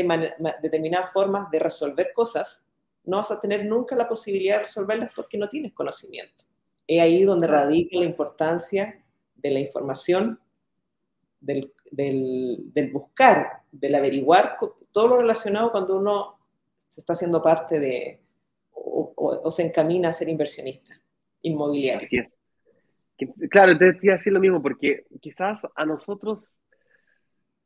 determinadas formas de resolver cosas, no vas a tener nunca la posibilidad de resolverlas porque no tienes conocimiento. Es ahí donde radica la importancia de la información, del, buscar, del averiguar todo lo relacionado cuando uno se está haciendo parte de o, o se encamina a ser inversionista inmobiliario. Así es. Claro, te iba a decir lo mismo, porque quizás a nosotros,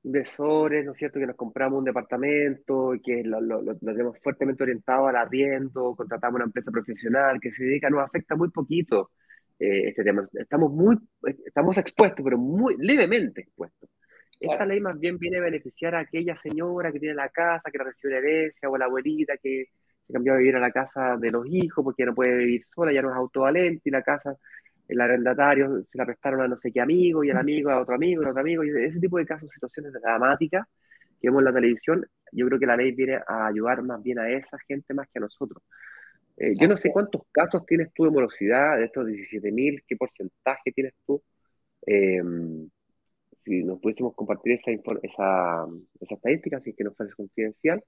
inversores, ¿no es cierto?, que nos compramos un departamento, que lo, tenemos fuertemente orientado al arriendo, contratamos una empresa profesional que se dedica, nos afecta muy poquito eh, este tema. Estamos muy, estamos expuestos, pero muy levemente expuestos. Esta ley más bien viene a beneficiar a aquella señora que tiene la casa, que la recibe una herencia, o a la abuelita que se cambió a vivir a la casa de los hijos porque ya no puede vivir sola, ya no es autovalente y la casa el arrendatario se la prestaron a no sé qué amigo y el amigo a otro amigo y a otro amigo, y ese tipo de casos, situaciones dramáticas que vemos en la televisión, yo creo que la ley viene a ayudar más bien a esa gente más que a nosotros. Eh, yo no sé cuántos casos tienes tú de morosidad, de estos 17.000, qué porcentaje tienes tú. Em, si nos pudiésemos compartir esa, esa, esa estadística, si es que nos fuese confidencial,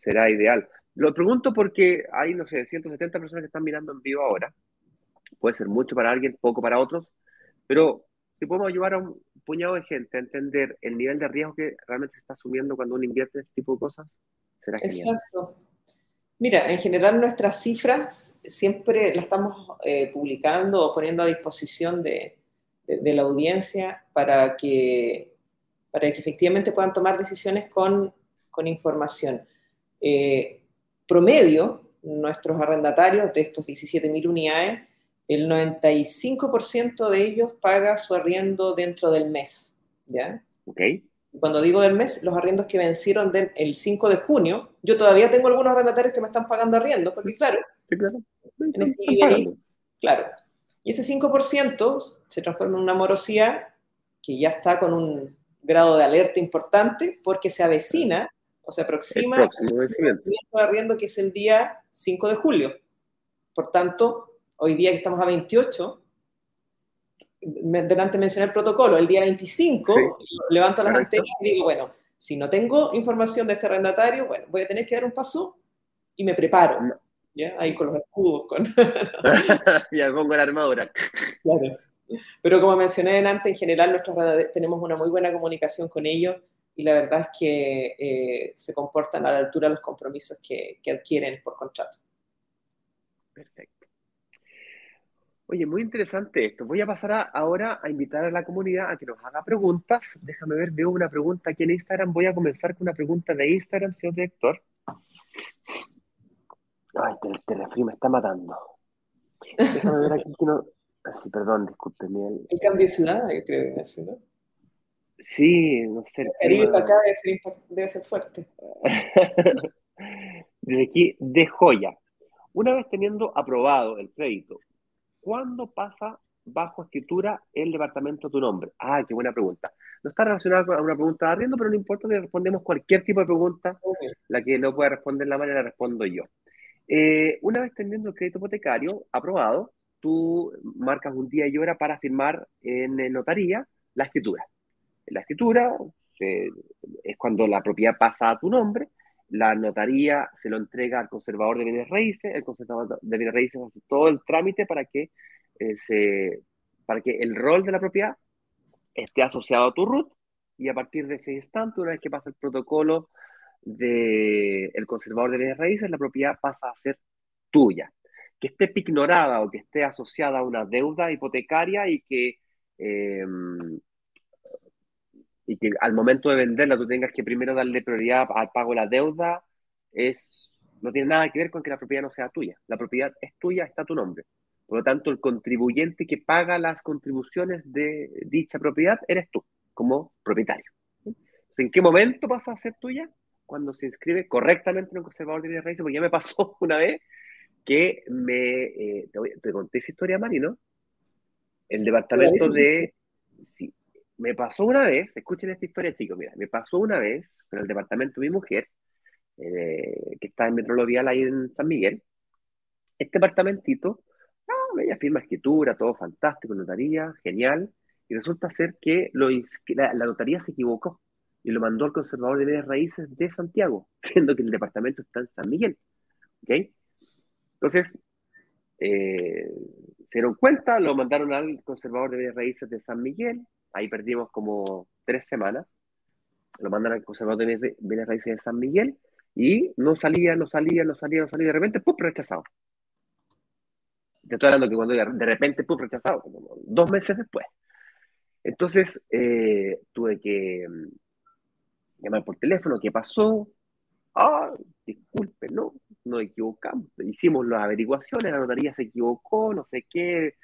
será ideal. Lo pregunto porque hay, no sé, 170 personas que están mirando en vivo ahora puede ser mucho para alguien, poco para otros, pero si podemos ayudar a un puñado de gente a entender el nivel de riesgo que realmente se está asumiendo cuando uno invierte en este tipo de cosas, será genial. Exacto. Mira, en general nuestras cifras siempre las estamos eh, publicando o poniendo a disposición de, de, la audiencia para que, para que efectivamente puedan tomar decisiones con, con información. Eh, promedio, nuestros arrendatarios de estos 17.000 unidades el 95% de ellos paga su arriendo dentro del mes. ¿ya? Ok. Cuando digo del mes, los arriendos que vencieron el 5 de junio, yo todavía tengo algunos arrendatarios que me están pagando arriendo, porque claro, claro. Este claro. Y ese 5% se transforma en una morosidad que ya está con un grado de alerta importante porque se avecina o se aproxima el de arriendo que es el día 5 de julio. Por tanto, hoy día que estamos a 28, delante mencioné el protocolo, el día 25 levanto las antenas y digo, bueno, si no tengo información de este arrendatario, bueno, voy a tener que dar un paso y me preparo. ¿ya? Ahí con los escudos, con... ya pongo la armadura. Claro. Pero como mencioné antes, en general nosotros tenemos una muy buena comunicación con ellos y la verdad es que eh, se comportan a la altura de los compromisos que, que adquieren por contrato. Perfecto. Oye, muy interesante esto. Voy a pasar ahora a invitar a la comunidad a que nos haga preguntas. Déjame ver, veo una pregunta aquí en Instagram. Voy a comenzar con una pregunta de Instagram, señor director. Ay, este, refri me está matando. Déjame ver aquí que no. Ah, sí, perdón, discúlpeme. El, el cambio de ciudad, yo creo que es, ¿no? Sí, no sé. El Caribe para acá debe ser, debe ser fuerte. Desde aquí, de joya. Una vez teniendo aprobado el crédito, ¿cuándo pasa bajo escritura el departamento a tu nombre? Ah, qué buena pregunta. No está relacionada con una pregunta de arriendo, pero no importa que respondemos cualquier tipo de pregunta. La que no pueda responder la manera, la respondo yo. Eh, una vez teniendo el crédito hipotecario aprobado, tú marcas un día y hora para firmar en notaría la escritura. La escritura es cuando la propiedad pasa a tu nombre, la notaría se lo entrega al conservador de bienes raíces, el conservador de bienes raíces hace todo el trámite para que, eh, para que el rol de la propiedad esté asociado a tu RUT y a partir de ese instante, una vez que pasa el protocolo del el conservador de bienes raíces, la propiedad pasa a ser tuya. Que esté ignorada o que esté asociada a una deuda hipotecaria y que, em, y que al momento de venderla tú tengas que primero darle prioridad al pago de la deuda, es, no tiene nada que ver con que la propiedad no sea tuya. La propiedad es tuya, está a tu nombre. Por lo tanto, el contribuyente que paga las contribuciones de dicha propiedad eres tú, como propietario. ¿En qué momento pasa a ser tuya? cuando se inscribe correctamente en un conservador de bienes raíces, porque ya me pasó una vez que me... Eh, te, conté esa historia, Mari, ¿no? El departamento de... Sí, me pasó una vez, escuchen esta historia, chicos, mira, me pasó una vez con el departamento de mi mujer, eh, que está en Metrolovial ahí en San Miguel, este departamentito, ah, ella firma escritura, todo fantástico, notaría, genial, y resulta ser que la notaría se equivocó y lo mandó al conservador de bienes raíces de Santiago, siendo que el departamento está en San Miguel. ¿Ok? Entonces, eh, se dieron cuenta, lo mandaron al conservador de bienes raíces de San Miguel, ahí perdimos como tres semanas, lo mandan al conservador de bienes raíces de San Miguel y no salía, no salía, no salía, no salía, de repente, ¡pum!, rechazado. Te estoy hablando que cuando de repente, ¡pum!, rechazado, como dos meses después. Entonces, eh, tuve que llamar por teléfono, ¿qué pasó? Ah, disculpe, no, nos equivocamos. Hicimos las averiguaciones, la notaría se equivocó, no sé qué,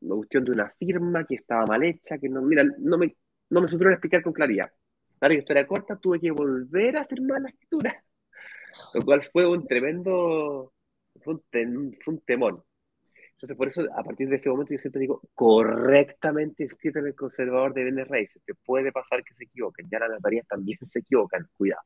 una cuestión de una firma que estaba mal hecha, que no, mira, no me, no me supieron explicar con claridad. Para que historia corta, tuve que volver a firmar la escritura, lo cual fue un tremendo, fue un, fue un temor. Entonces, por eso, a partir de ese momento, yo siempre digo, correctamente inscrito en el conservador de bienes raíces, que puede pasar que se equivoquen, ya las notarías también se equivocan, cuidado.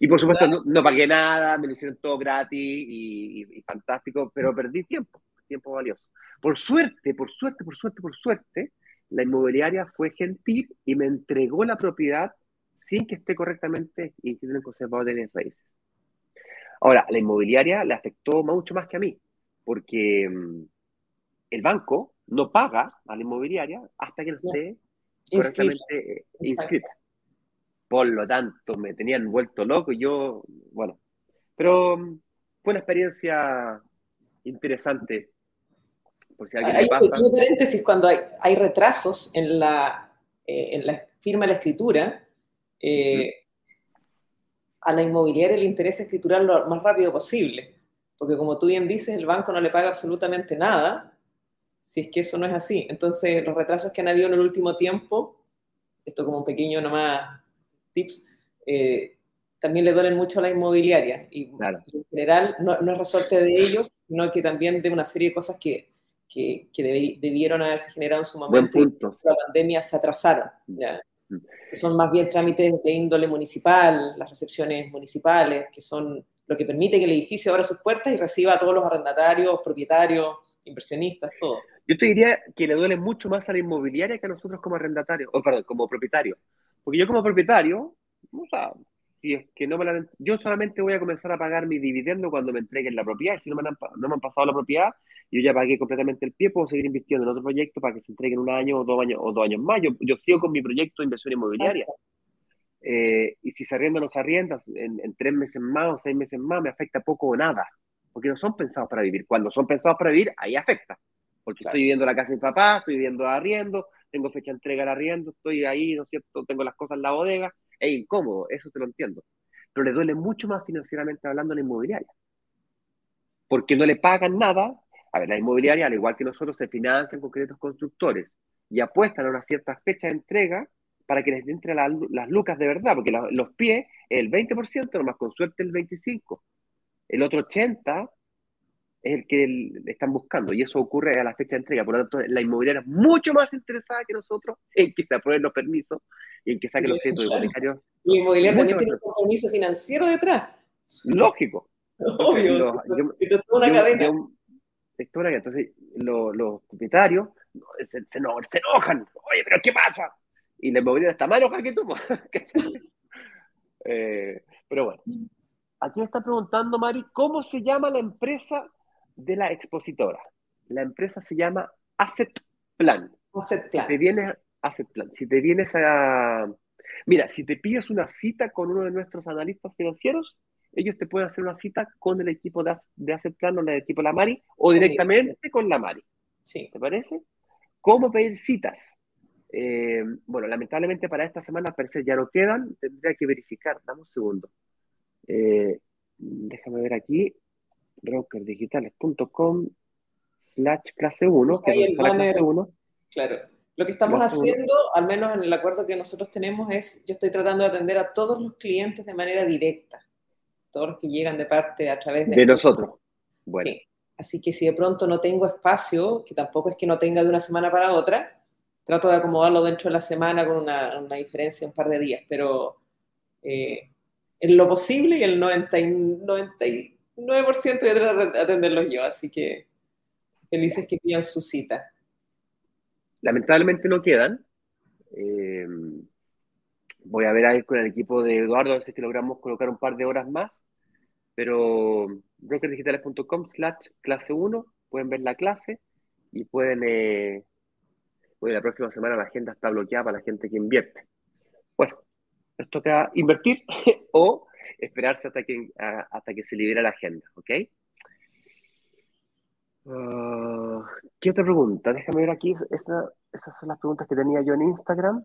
y por supuesto, no, pagué nada, me lo hicieron todo gratis y, fantástico, pero perdí tiempo, tiempo valioso. Por suerte, por suerte, por suerte, por suerte, la inmobiliaria fue gentil y me entregó la propiedad sin que esté correctamente inscrito en el conservador de bienes raíces. Ahora, la inmobiliaria le afectó mucho más que a mí, porque mm, el banco no paga a la inmobiliaria hasta que no esté correctamente eh, inscrita. Por lo tanto, me tenían vuelto loco y yo, bueno, pero mm, fue una experiencia interesante. Por si alguien hay un paréntesis, cuando hay, retrasos en la, eh, en la firma de la escritura, eh, a la inmobiliaria le interesa escriturar lo más rápido posible porque como tú bien dices, el banco no le paga absolutamente nada, si es que eso no es así. Entonces, los retrasos que han habido en el último tiempo, esto como un pequeño nomás tips, eh, también le duelen mucho a la inmobiliaria. Y en general no, no, es resorte de ellos, sino que también de una serie de cosas que, que, debieron haberse generado en su momento. Buen punto. la pandemia se atrasaron. ¿ya? Mm. Que son más bien trámites de índole municipal, las recepciones municipales, que son lo que permite que el edificio abra sus puertas y reciba a todos los arrendatarios, propietarios, inversionistas, todo. Yo te diría que le duele mucho más a la inmobiliaria que a nosotros como arrendatarios, o perdón, como propietarios. Porque yo como propietario, o sea, si es que no me la, yo solamente voy a comenzar a pagar mi dividendo cuando me entreguen la propiedad, y si no me han, no me han pasado la propiedad, yo ya pagué completamente el pie, puedo seguir invirtiendo en otro proyecto para que se entreguen un año o dos años, o dos años más. Yo, yo sigo con mi proyecto de inversión inmobiliaria. Eh, y si se arrienda o no se arrienda, en, tres meses más o seis meses más, me afecta poco o nada. porque no son pensados para vivir. Cuando son pensados para vivir, ahí afecta, porque estoy viviendo en la casa de mi papá, estoy viviendo arriendo, tengo fecha de entrega al arriendo, estoy ahí, ¿no es cierto? Tengo las cosas en la bodega, es incómodo, eso te lo entiendo. Pero le duele mucho más financieramente hablando la inmobiliaria. Porque no le pagan nada. A ver, la inmobiliaria, al igual que nosotros, se financian con créditos constructores y apuestan a una cierta fecha de entrega para que les entre las lucas de verdad, porque los pies, el 20%, nomás con suerte el 25%. El otro 80% es el que le están buscando y eso ocurre a la fecha de entrega. Por lo tanto, la inmobiliaria es mucho más interesada que nosotros en que se aprueben los permisos y en que saquen los créditos hipotecarios. Y inmobiliaria también tiene un compromiso financiero detrás. Lógico. Obvio. Entonces, una cadena. entonces, los, propietarios se, se, enojan. Oye, pero ¿qué pasa? Y la inmobiliaria está más enojada que tú. eh, pero bueno. Aquí me está preguntando, Mari, ¿cómo se llama la empresa de la expositora. La empresa se llama Asset Plan. Asset Plan. Si te vienes, Asset Plan. Si te vienes a... Mira, si te pides una cita con uno de nuestros analistas financieros, ellos te pueden hacer una cita con el equipo de, de Asset Plan o el equipo de la Mari o directamente con la Mari. Sí. ¿Te parece? ¿Cómo pedir citas? Eh, bueno, lamentablemente para esta semana parece ya no quedan, tendría que verificar, dame un segundo. Eh, déjame ver aquí brokerdigitales.com slash clase 1, que es clase 1. Claro. Lo que estamos haciendo, al menos en el acuerdo que nosotros tenemos, es yo estoy tratando de atender a todos los clientes de manera directa. Todos los que llegan de parte a través de... De nosotros. Bueno. Sí. Así que si de pronto no tengo espacio, que tampoco es que no tenga de una semana para otra, trato de acomodarlo dentro de la semana con una, una diferencia un par de días, pero eh, en lo posible y el 90, 90 9% voy a de atenderlos yo, así que felices que pidan su cita. Lamentablemente no quedan. Eh, voy a ver ahí con el equipo de Eduardo a ver si logramos colocar un par de horas más. Pero brokerdigitales.com slash clase 1, pueden ver la clase y pueden, eh, la próxima semana la agenda está bloqueada para la gente que invierte. Bueno, esto toca invertir o esperarse hasta que, hasta que se libere la agenda, ¿ok? Ah, ¿Qué otra pregunta? Déjame ver aquí. esas son las preguntas que tenía yo en Instagram.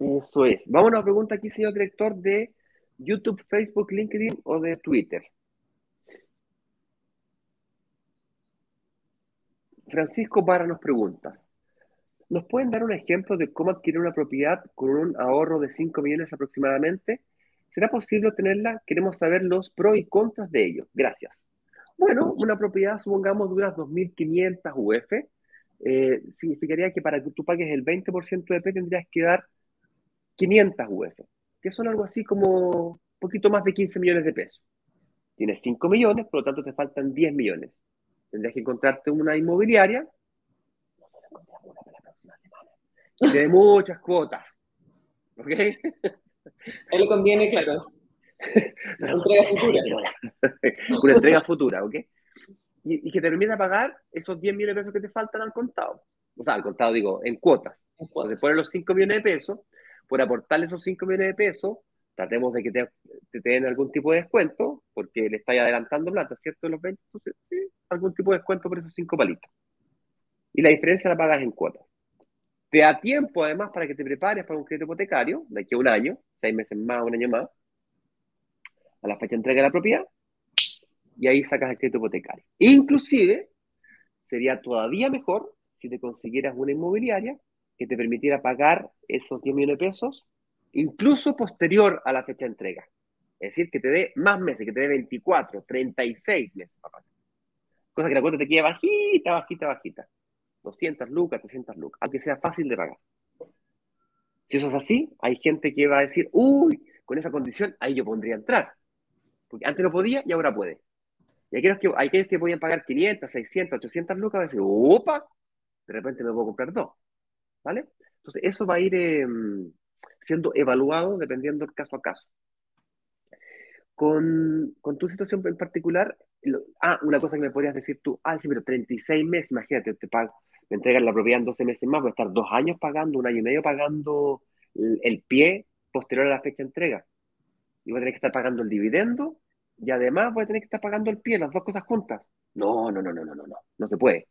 Eso es. Vamos a una pregunta aquí, señor director, de YouTube, Facebook, LinkedIn o de Twitter. Francisco Barra nos pregunta, ¿Nos pueden dar un ejemplo de cómo adquirir una propiedad con un ahorro de 5 millones aproximadamente? ¿Será posible obtenerla? Queremos saber los pros y contras de ello. Gracias. Bueno, una propiedad, supongamos, de unas 2.500 UF, eh, significaría que para que tú pagues el 20% de P tendrías que dar 500 UF, que son algo así como un poquito más de 15 millones de pesos. Tienes 5 millones, por lo tanto te faltan 10 millones. Tendrías que encontrarte una inmobiliaria tiene muchas cuotas. ¿Ok? Él le conviene, claro. Una entrega futura. Una entrega futura, ¿ok? Y, que te permita pagar esos 10 millones de pesos que te faltan al contado. O sea, al contado digo, en cuotas. En cuotas. Entonces, los 5 millones de pesos, por aportarle esos 5 millones de pesos, tratemos de que te, te, den algún tipo de descuento, porque le estáis adelantando plata, ¿cierto? los 20, entonces, sí, algún tipo de descuento por esos 5 palitos. Y la diferencia la pagas en cuotas. Te da tiempo además para que te prepares para un crédito hipotecario, de aquí a un año, seis meses más, un año más, a la fecha de entrega de la propiedad, y ahí sacas el crédito hipotecario. Inclusive, sería todavía mejor si te consiguieras una inmobiliaria que te permitiera pagar esos 10 millones de pesos, incluso posterior a la fecha de entrega. Es decir, que te dé más meses, que te dé 24, 36 meses para Cosa que la cuenta te quede bajita, bajita, bajita. 200 lucas, 300 lucas, aunque sea fácil de pagar. Si eso es así, hay gente que va a decir, uy, con esa condición, ahí yo pondría entrar. Porque antes no podía y ahora puede. Y aquellos que, aquellos que podían pagar 500, 600, 800 lucas, van a decir, opa, de repente me puedo comprar dos. ¿Vale? Entonces, eso va a ir em, siendo evaluado dependiendo del caso a caso. Con, con, tu situación en particular, ah, una cosa que me podrías decir tú, ah, sí, pero 36 meses, imagínate, te pago, me entregan la propiedad en 12 meses más, voy a estar dos años pagando, un año y medio pagando el, pie posterior a la fecha de entrega. y voy a tener que estar pagando el dividendo y además voy a tener que estar pagando el pie, las dos cosas juntas. No, no, no, no, no, no, no, no se puede.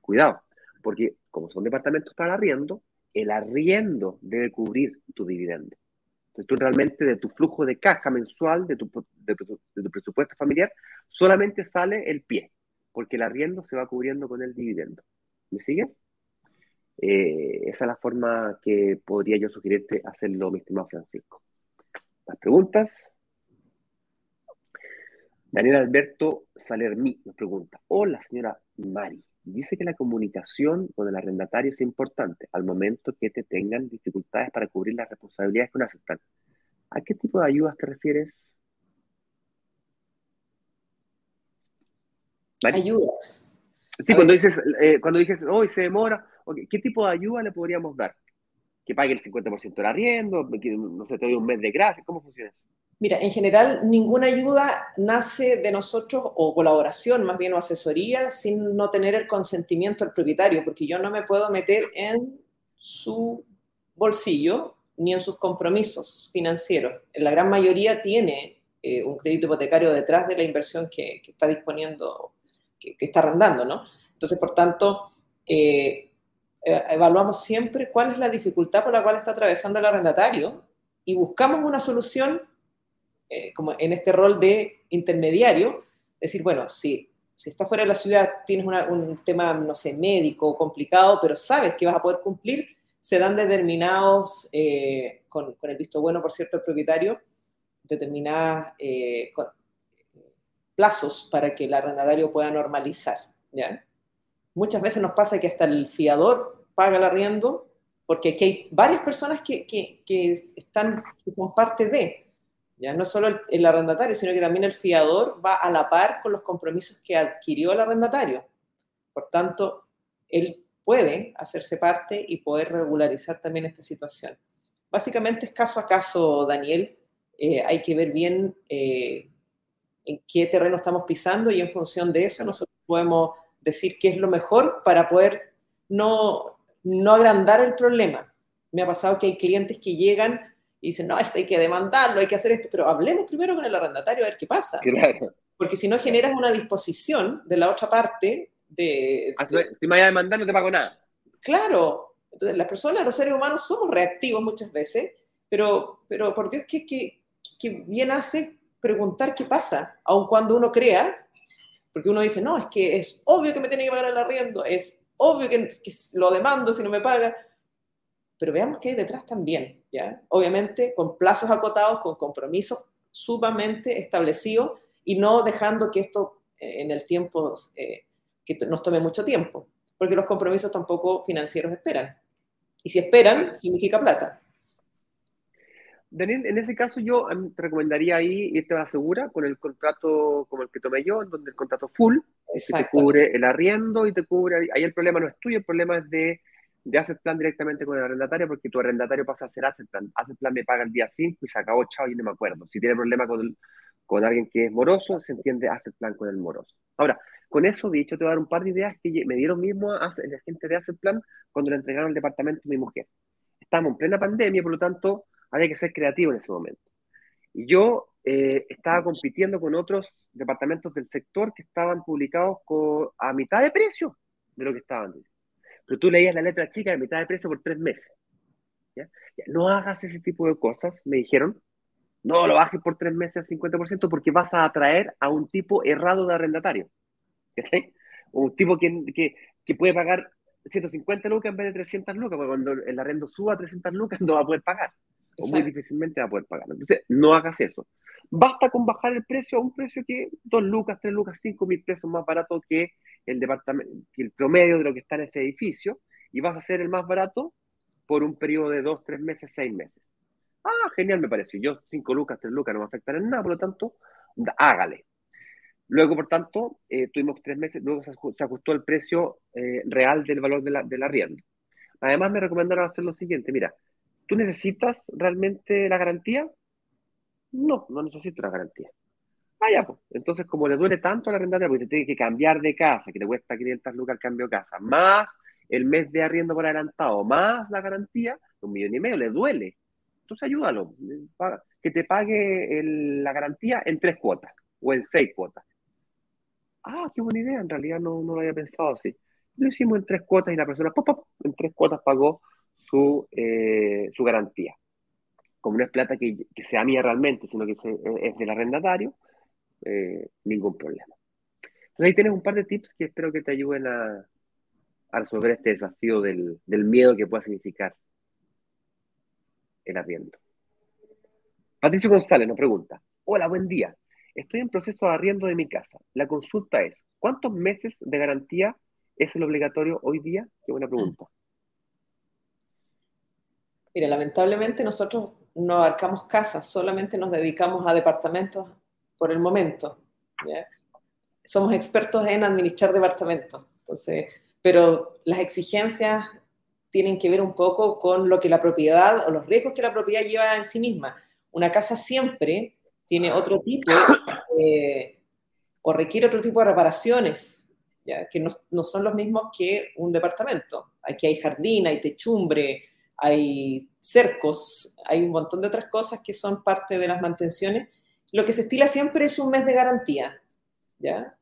Cuidado, porque como son departamentos para arriendo, el arriendo debe cubrir tu dividendo. Entonces tú realmente de tu flujo de caja mensual, de tu, de, tu presupuesto familiar, solamente sale el pie, porque el arriendo se va cubriendo con el dividendo. ¿Me sigues? Eh, esa es la forma que podría yo sugerirte hacerlo, mi estimado Francisco. Las preguntas. Daniel Alberto Salermí nos pregunta, hola señora Mari, dice que la comunicación con el arrendatario es importante al momento que te tengan dificultades para cubrir las responsabilidades que uno aceptan. ¿A qué tipo de ayudas te refieres? Ayudas. Sí, cuando dices, eh, cuando dices, hoy se demora, ¿qué tipo de ayuda le podríamos dar? ¿Que pague el 50% del arriendo? Que, no sé, te doy un mes de gracia? ¿Cómo funciona eso? Mira, en general ninguna ayuda nace de nosotros o colaboración más bien o asesoría sin no tener el consentimiento del propietario, porque yo no me puedo meter en su bolsillo ni en sus compromisos financieros. La gran mayoría tiene eh, un crédito hipotecario detrás de la inversión que, está disponiendo, que, está arrendando, ¿no? Entonces, por tanto, eh, eh, evaluamos siempre cuál es la dificultad por la cual está atravesando el arrendatario y buscamos una solución eh, como en este rol de intermediario, decir, bueno, si, si estás fuera de la ciudad, tienes un tema, no sé, médico complicado, pero sabes que vas a poder cumplir, se dan determinados, eh, con, el visto bueno, por cierto, el propietario, determinados eh, plazos para que el arrendatario pueda normalizar. ¿ya? Muchas veces nos pasa que hasta el fiador paga el arriendo, porque aquí hay varias personas que, que, que están, que son parte de, ¿ya? No solo el, arrendatario, sino que también el fiador va a la par con los compromisos que adquirió el arrendatario. Por tanto, él puede hacerse parte y poder regularizar también esta situación. Básicamente es caso a caso, Daniel. Eh, hay que ver bien eh, en qué terreno estamos pisando y en función de eso nosotros podemos decir qué es lo mejor para poder no, no agrandar el problema. Me ha pasado que hay clientes que llegan y dicen, no, esto hay que demandarlo, hay que hacer esto, pero hablemos primero con el arrendatario a ver qué pasa. Claro. Porque si no generas una disposición de la otra parte de... Ah, si me vaya a demandar no te pago nada. Claro. Entonces, las personas, los seres humanos, somos reactivos muchas veces, pero, pero por Dios, que, que, que bien hace preguntar qué pasa, aun cuando uno crea, porque uno dice, no, es que es obvio que me tiene que pagar el arriendo, es obvio que, que lo demando si no me paga, pero veamos qué hay detrás también, ¿ya? Obviamente con plazos acotados, con compromisos sumamente establecidos y no dejando que esto eh, en el tiempo, eh, que nos tome mucho tiempo, porque los compromisos tampoco financieros esperan. Y si esperan, significa plata. Daniel, en ese caso yo te recomendaría ahí irte a la segura con el contrato como el que tomé yo, donde el contrato full, que te cubre el arriendo y te cubre, ahí el problema no es tuyo, el problema es de de Asset Plan directamente con el arrendatario porque tu arrendatario pasa a ser Asset Plan. Asset Plan me paga el día 5 y se acabó, chao, y no me acuerdo. Si tiene problema con, con alguien que es moroso, se entiende Asset Plan con el moroso. Ahora, con eso dicho, te voy a dar un par de ideas que me dieron mismo a la gente de Asset Plan cuando le entregaron el departamento a mi mujer. Estamos en plena pandemia, por lo tanto, había que ser creativo en ese momento. Y yo eh, estaba compitiendo con otros departamentos del sector que estaban publicados a mitad de precio de lo que estaban pero tú leías la letra chica de mitad de precio por tres meses. No hagas ese tipo de cosas, me dijeron. No lo bajes por tres meses al 50% porque vas a atraer a un tipo errado de arrendatario. Un tipo que, que, que, puede pagar 150 lucas en vez de 300 lucas, porque cuando el arrendo suba a 300 lucas no va a poder pagar. O muy difícilmente va a poder pagar. Entonces, no hagas eso. Basta con bajar el precio a un precio que 2 lucas, 3 lucas, 5 mil pesos más barato que el, departamento, el promedio de lo que está en ese edificio y vas a ser el más barato por un periodo de 2, 3 meses, 6 meses. Ah, genial me pareció. Yo 5 lucas, 3 lucas no me afectan en nada, por lo tanto, hágale. Luego, por tanto, eh, tuvimos tres meses, luego se ajustó el precio eh, real del valor de la, de la. Además, me recomendaron hacer lo siguiente, mira, ¿tú necesitas realmente la garantía? No, no necesito la garantía. Ah, pues. Entonces, como le duele tanto a la arrendataria, porque se tiene que cambiar de casa, que le cuesta 500 lucas el cambio de casa, más el mes de arriendo por adelantado, más la garantía, un millón y medio, le duele. Entonces ayúdalo, que te pague la garantía en tres cuotas o en seis cuotas. Ah, qué buena idea, en realidad no, no lo había pensado así. Lo hicimos en tres cuotas y la persona pop, en tres cuotas pagó su, eh, su garantía. Como no es plata que, sea mía realmente, sino que es del arrendatario, eh, ningún problema. Entonces ahí tienes un par de tips que espero que te ayuden a, resolver este desafío del, del, miedo que pueda significar el arriendo. Patricio González nos pregunta, hola, buen día. Estoy en proceso de arriendo de mi casa. La consulta es, ¿cuántos meses de garantía es el obligatorio hoy día? Qué buena pregunta. Mira, lamentablemente nosotros no abarcamos casas, solamente nos dedicamos a departamentos por el momento. Somos expertos en administrar departamentos. Entonces, pero las exigencias tienen que ver un poco con lo que la propiedad o los riesgos que la propiedad lleva en sí misma. Una casa siempre tiene otro tipo o requiere otro tipo de reparaciones, que no, no, son los mismos que un departamento. Aquí hay jardín, hay techumbre, hay cercos, hay un montón de otras cosas que son parte de las mantenciones. Lo que se estila siempre es un mes de garantía.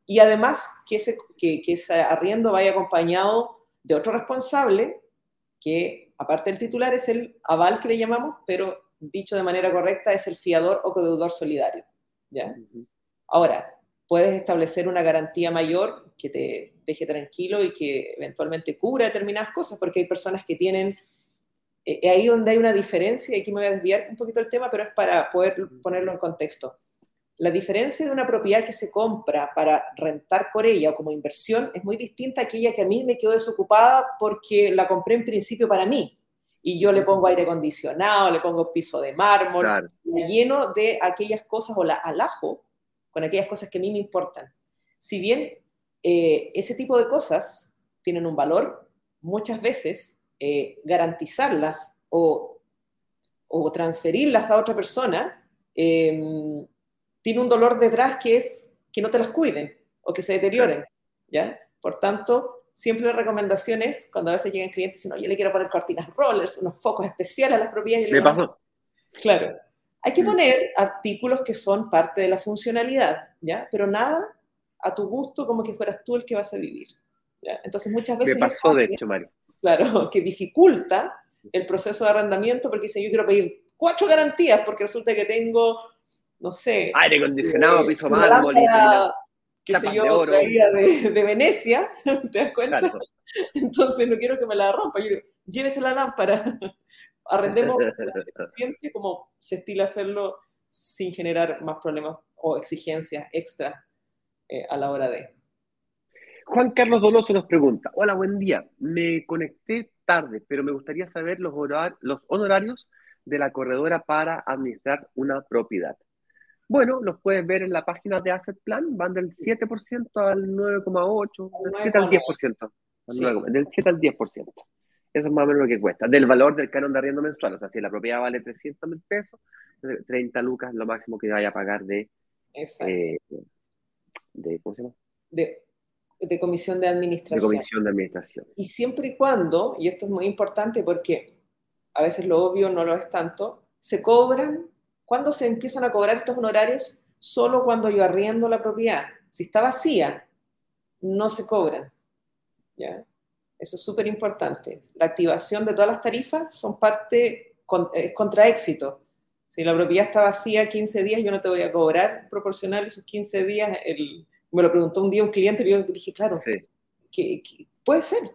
Y además que ese, que, que ese arriendo vaya acompañado de otro responsable, que aparte del titular es el aval que le llamamos, pero dicho de manera correcta es el fiador o codeudor solidario. ¿ya? Ahora, puedes establecer una garantía mayor que te deje tranquilo y que eventualmente cubra determinadas cosas, porque hay personas que tienen, eh, ahí donde hay una diferencia, y aquí me voy a desviar un poquito el tema, pero es para poder ponerlo en contexto. La diferencia de una propiedad que se compra para rentar por ella o como inversión es muy distinta a aquella que a mí me quedó desocupada porque la compré en principio para mí. Y yo le pongo aire acondicionado, le pongo piso de mármol, lleno de aquellas cosas o la alajo con aquellas cosas que a mí me importan. Si bien eh, ese tipo de cosas tienen un valor, muchas veces eh, garantizarlas o, o, transferirlas a otra persona eh, tiene un dolor detrás que es que no te las cuiden o que se deterioren, ¿ya? Por tanto, siempre la recomendación es, cuando a veces llegan clientes y dicen, no, yo le quiero poner cortinas rollers, unos focos especiales a las propiedades. Me pasó. Claro. Hay que poner artículos que son parte de la funcionalidad, ¿ya? Pero nada a tu gusto como que fueras tú el que vas a vivir. ¿ya? Entonces muchas veces... Me pasó, de hecho, Mario. Claro, que dificulta el proceso de arrendamiento porque dicen, yo quiero pedir cuatro garantías porque resulta que tengo no sé. Aire acondicionado, eh, piso mármol, qué sé yo, de, de, Venecia, ¿te das cuenta? Entonces no quiero que me la rompa. Yo digo, llévese la lámpara, arrendemos siente como se estila hacerlo sin generar más problemas o exigencias extra eh, a la hora de. Juan Carlos Donoso nos pregunta, hola, buen día, me conecté tarde, pero me gustaría saber los, los honorarios de la corredora para administrar una propiedad. Bueno, los puedes ver en la página de Asset Plan, van del 7% al 9,8%, del 7 al 10%. Del 7 al 10%. Eso es más o menos lo que cuesta. Del valor del canon de arriendo mensual. O sea, si la propiedad vale 300 mil pesos, 30 lucas es lo máximo que vaya a pagar de. Eh, de ¿Cómo se llama? De, de comisión de administración. De comisión de administración. Y siempre y cuando, y esto es muy importante porque a veces lo obvio no lo es tanto, se cobran ¿Cuándo se empiezan a cobrar estos honorarios? Solo cuando yo arriendo la propiedad. Si está vacía, no se cobran. ¿ya? Eso es súper importante. La activación de todas las tarifas son parte, es contra éxito. Si la propiedad está vacía 15 días, yo no te voy a cobrar proporcional esos 15 días. El, me lo preguntó un día un cliente y yo dije, claro, que, puede ser.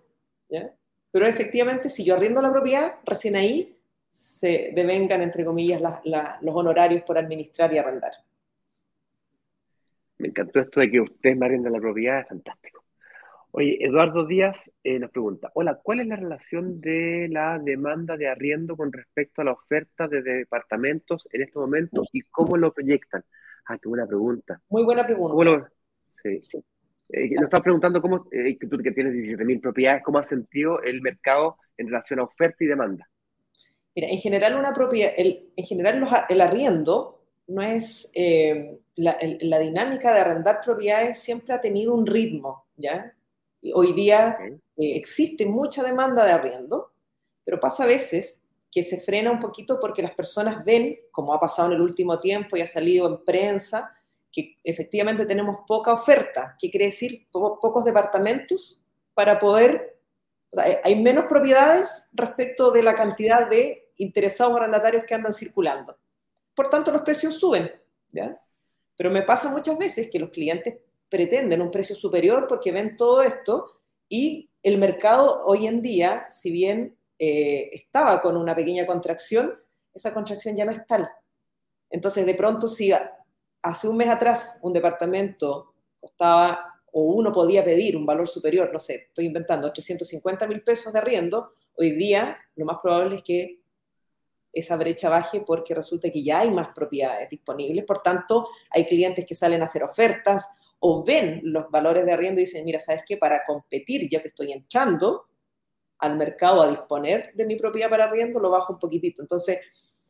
¿ya? Pero efectivamente, si yo arriendo la propiedad, recién ahí se devengan, entre comillas, los honorarios por administrar y arrendar. Me encantó esto de que usted me arrienda la propiedad, es fantástico. Oye, Eduardo Díaz eh, nos pregunta, hola, ¿cuál es la relación de la demanda de arriendo con respecto a la oferta de departamentos en este momento y cómo lo proyectan? Ah, qué buena pregunta. Muy buena pregunta. Sí. Eh, nos estás preguntando cómo, eh, tú que tienes 17.000 propiedades, ¿cómo ha sentido el mercado en relación a oferta y demanda? Mira, en general una propiedad, el, en general el arriendo no es, eh, la, dinámica de arrendar propiedades siempre ha tenido un ritmo, ¿ya? hoy día eh, existe mucha demanda de arriendo, pero pasa a veces que se frena un poquito porque las personas ven, como ha pasado en el último tiempo y ha salido en prensa, que efectivamente tenemos poca oferta, que quiere decir pocos departamentos para poder, hay menos propiedades respecto de la cantidad de interesados arrendatarios que andan circulando. Por tanto, los precios suben, ¿ya? Pero me pasa muchas veces que los clientes pretenden un precio superior porque ven todo esto y el mercado hoy en día, si bien eh, estaba con una pequeña contracción, esa contracción ya no es tal. Entonces, de pronto, si hace un mes atrás un departamento costaba o uno podía pedir un valor superior, no sé, estoy inventando, 350 mil pesos de arriendo, hoy día lo más probable es que esa brecha baje porque resulta que ya hay más propiedades disponibles, por tanto, hay clientes que salen a hacer ofertas o ven los valores de arriendo y dicen, mira, ¿sabes qué? Para competir, ya que estoy entrando al mercado a disponer de mi propiedad para arriendo, lo bajo un poquitito. Entonces,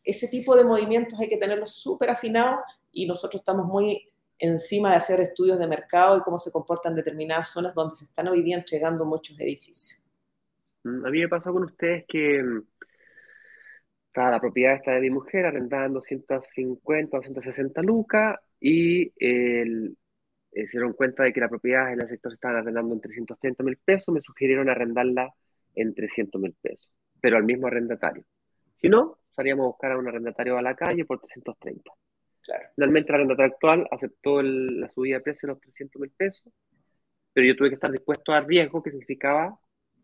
ese tipo de movimientos hay que tenerlos súper afinados y nosotros estamos muy encima de hacer estudios de mercado y cómo se comportan determinadas zonas donde se están hoy día entregando muchos edificios. Mm, a mí me pasó con ustedes que mm, la propiedad está de mi mujer arrendada en 250 o 260 lucas y eh, se dieron cuenta de que la propiedad en el sector se estaba arrendando en 330 mil pesos, me sugirieron arrendarla en 300 mil pesos, pero al mismo arrendatario. Si no, salíamos a buscar a un arrendatario a la calle por 330. Claro. Finalmente el arrendatario actual aceptó la subida de precio de los 300 mil pesos, pero yo tuve que estar dispuesto a riesgo que significaba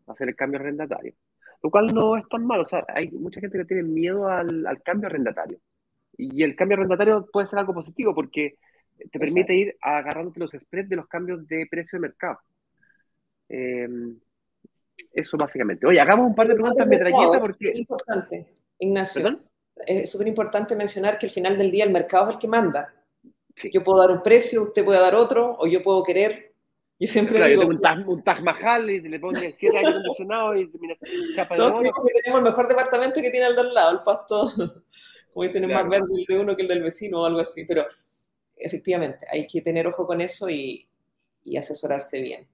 hacer el cambio arrendatario lo cual no es tan malo. O sea, hay mucha gente que tiene miedo al, cambio arrendatario. Y el cambio arrendatario puede ser algo positivo porque te permite ir agarrándote los spreads de los cambios de precio de mercado. Em, eso básicamente. Oye, hagamos un par de preguntas metralleta porque... Es importante, Ignacio. Es súper importante mencionar que al final del día el mercado es el que manda. Yo puedo dar un precio, usted puede dar otro, o yo puedo querer y siempre digo, un, taj, un Taj Mahal y le pones siete aire acondicionado y mira, chapa de que tenemos el mejor departamento que tiene el de al lado, el pasto, como dicen, es más verde el de uno que el del vecino o algo así, pero efectivamente hay que tener ojo con eso y, y asesorarse bien.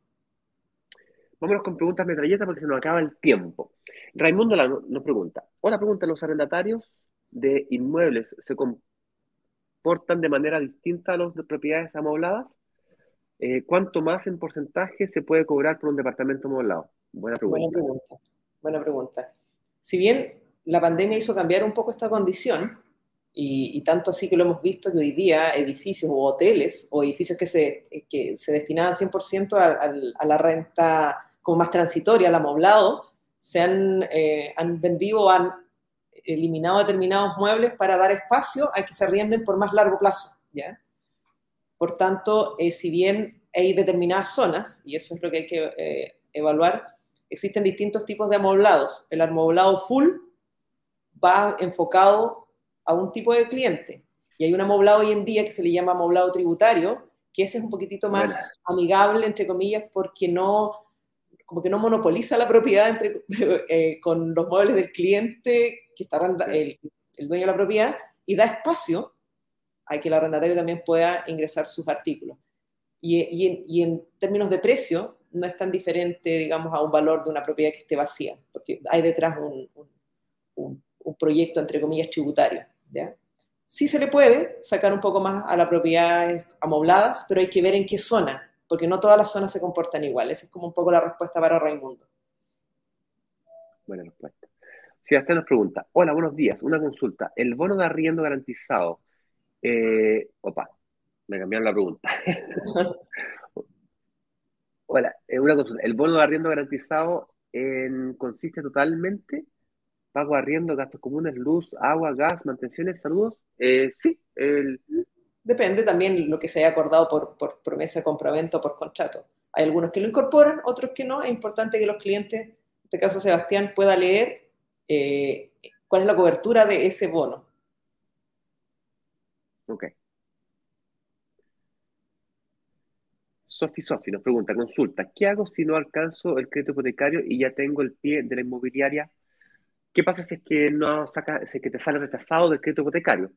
Vámonos con preguntas metralletas porque se nos acaba el tiempo. Raimundo nos pregunta, otra pregunta, ¿los arrendatarios de inmuebles se comportan de manera distinta a de propiedades amobladas? Eh, ¿cuánto más en porcentaje se puede cobrar por un departamento amoblado? Buena pregunta. Buena pregunta. Si bien la pandemia hizo cambiar un poco esta condición, y, tanto así que lo hemos visto que hoy día edificios o hoteles o edificios que se, que se destinaban 100% a, la renta como más transitoria, al amoblado, se han, eh, han vendido han eliminado determinados muebles para dar espacio a que se arrienden por más largo plazo. ¿ya? Por tanto, eh, si bien hay determinadas zonas, y eso es lo que hay que eh, evaluar, existen distintos tipos de amoblados. El amoblado full va enfocado a un tipo de cliente. Y hay un amoblado hoy en día que se le llama amoblado tributario, que ese es un poquitito más amigable, entre comillas, porque no, como que no monopoliza la propiedad entre, eh, con los muebles del cliente, que está el, el dueño de la propiedad, y da espacio hay que el arrendatario también pueda ingresar sus artículos. Y, en, términos de precio, no es tan diferente, digamos, a un valor de una propiedad que esté vacía, porque hay detrás un, un, proyecto, entre comillas, tributario. ¿ya? Sí se le puede sacar un poco más a las propiedades amobladas, pero hay que ver en qué zona, porque no todas las zonas se comportan igual. Esa es como un poco la respuesta para Raimundo. Buena respuesta. Sebastián nos pregunta, hola, buenos días, una consulta. ¿El bono de arriendo garantizado eh, opa, me cambiaron la pregunta. Hola, eh, una consulta. ¿El bono de arriendo garantizado consiste totalmente pago arriendo, gastos comunes, luz, agua, gas, mantenciones, saludos? Eh, sí. Depende también lo que se haya acordado por, por promesa o por contrato. Hay algunos que lo incorporan, otros que no. Es importante que los clientes, en este caso Sebastián, pueda leer eh, cuál es la cobertura de ese bono. Ok. Sofi Sofi nos pregunta, consulta, ¿qué hago si no alcanzo el crédito hipotecario y ya tengo el pie de la inmobiliaria? ¿Qué pasa si es que no saca, si es que te sale rechazado del crédito hipotecario?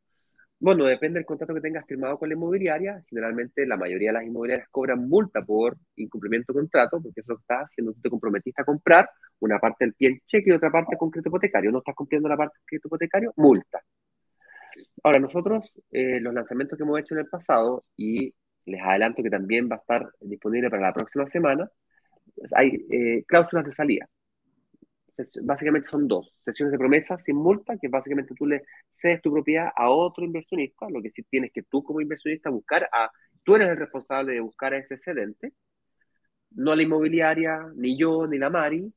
Bueno, depende del contrato que tengas firmado con la inmobiliaria. Generalmente la mayoría de las inmobiliarias cobran multa por incumplimiento de contrato, porque eso lo que estás haciendo, tú te comprometiste a comprar una parte del pie en cheque y otra parte con crédito hipotecario. No estás cumpliendo la parte del crédito hipotecario, multa. Ahora, nosotros, eh, los lanzamientos que hemos hecho en el pasado, y les adelanto que también va a estar disponible para la próxima semana, hay eh, cláusulas de salida básicamente son dos. Sesiones de promesa sin multa, que básicamente tú le cedes tu propiedad a otro inversionista, lo que sí tienes que tú como inversionista buscar a, tú eres el responsable de buscar a ese excedente, no la inmobiliaria, ni yo, ni la Mari,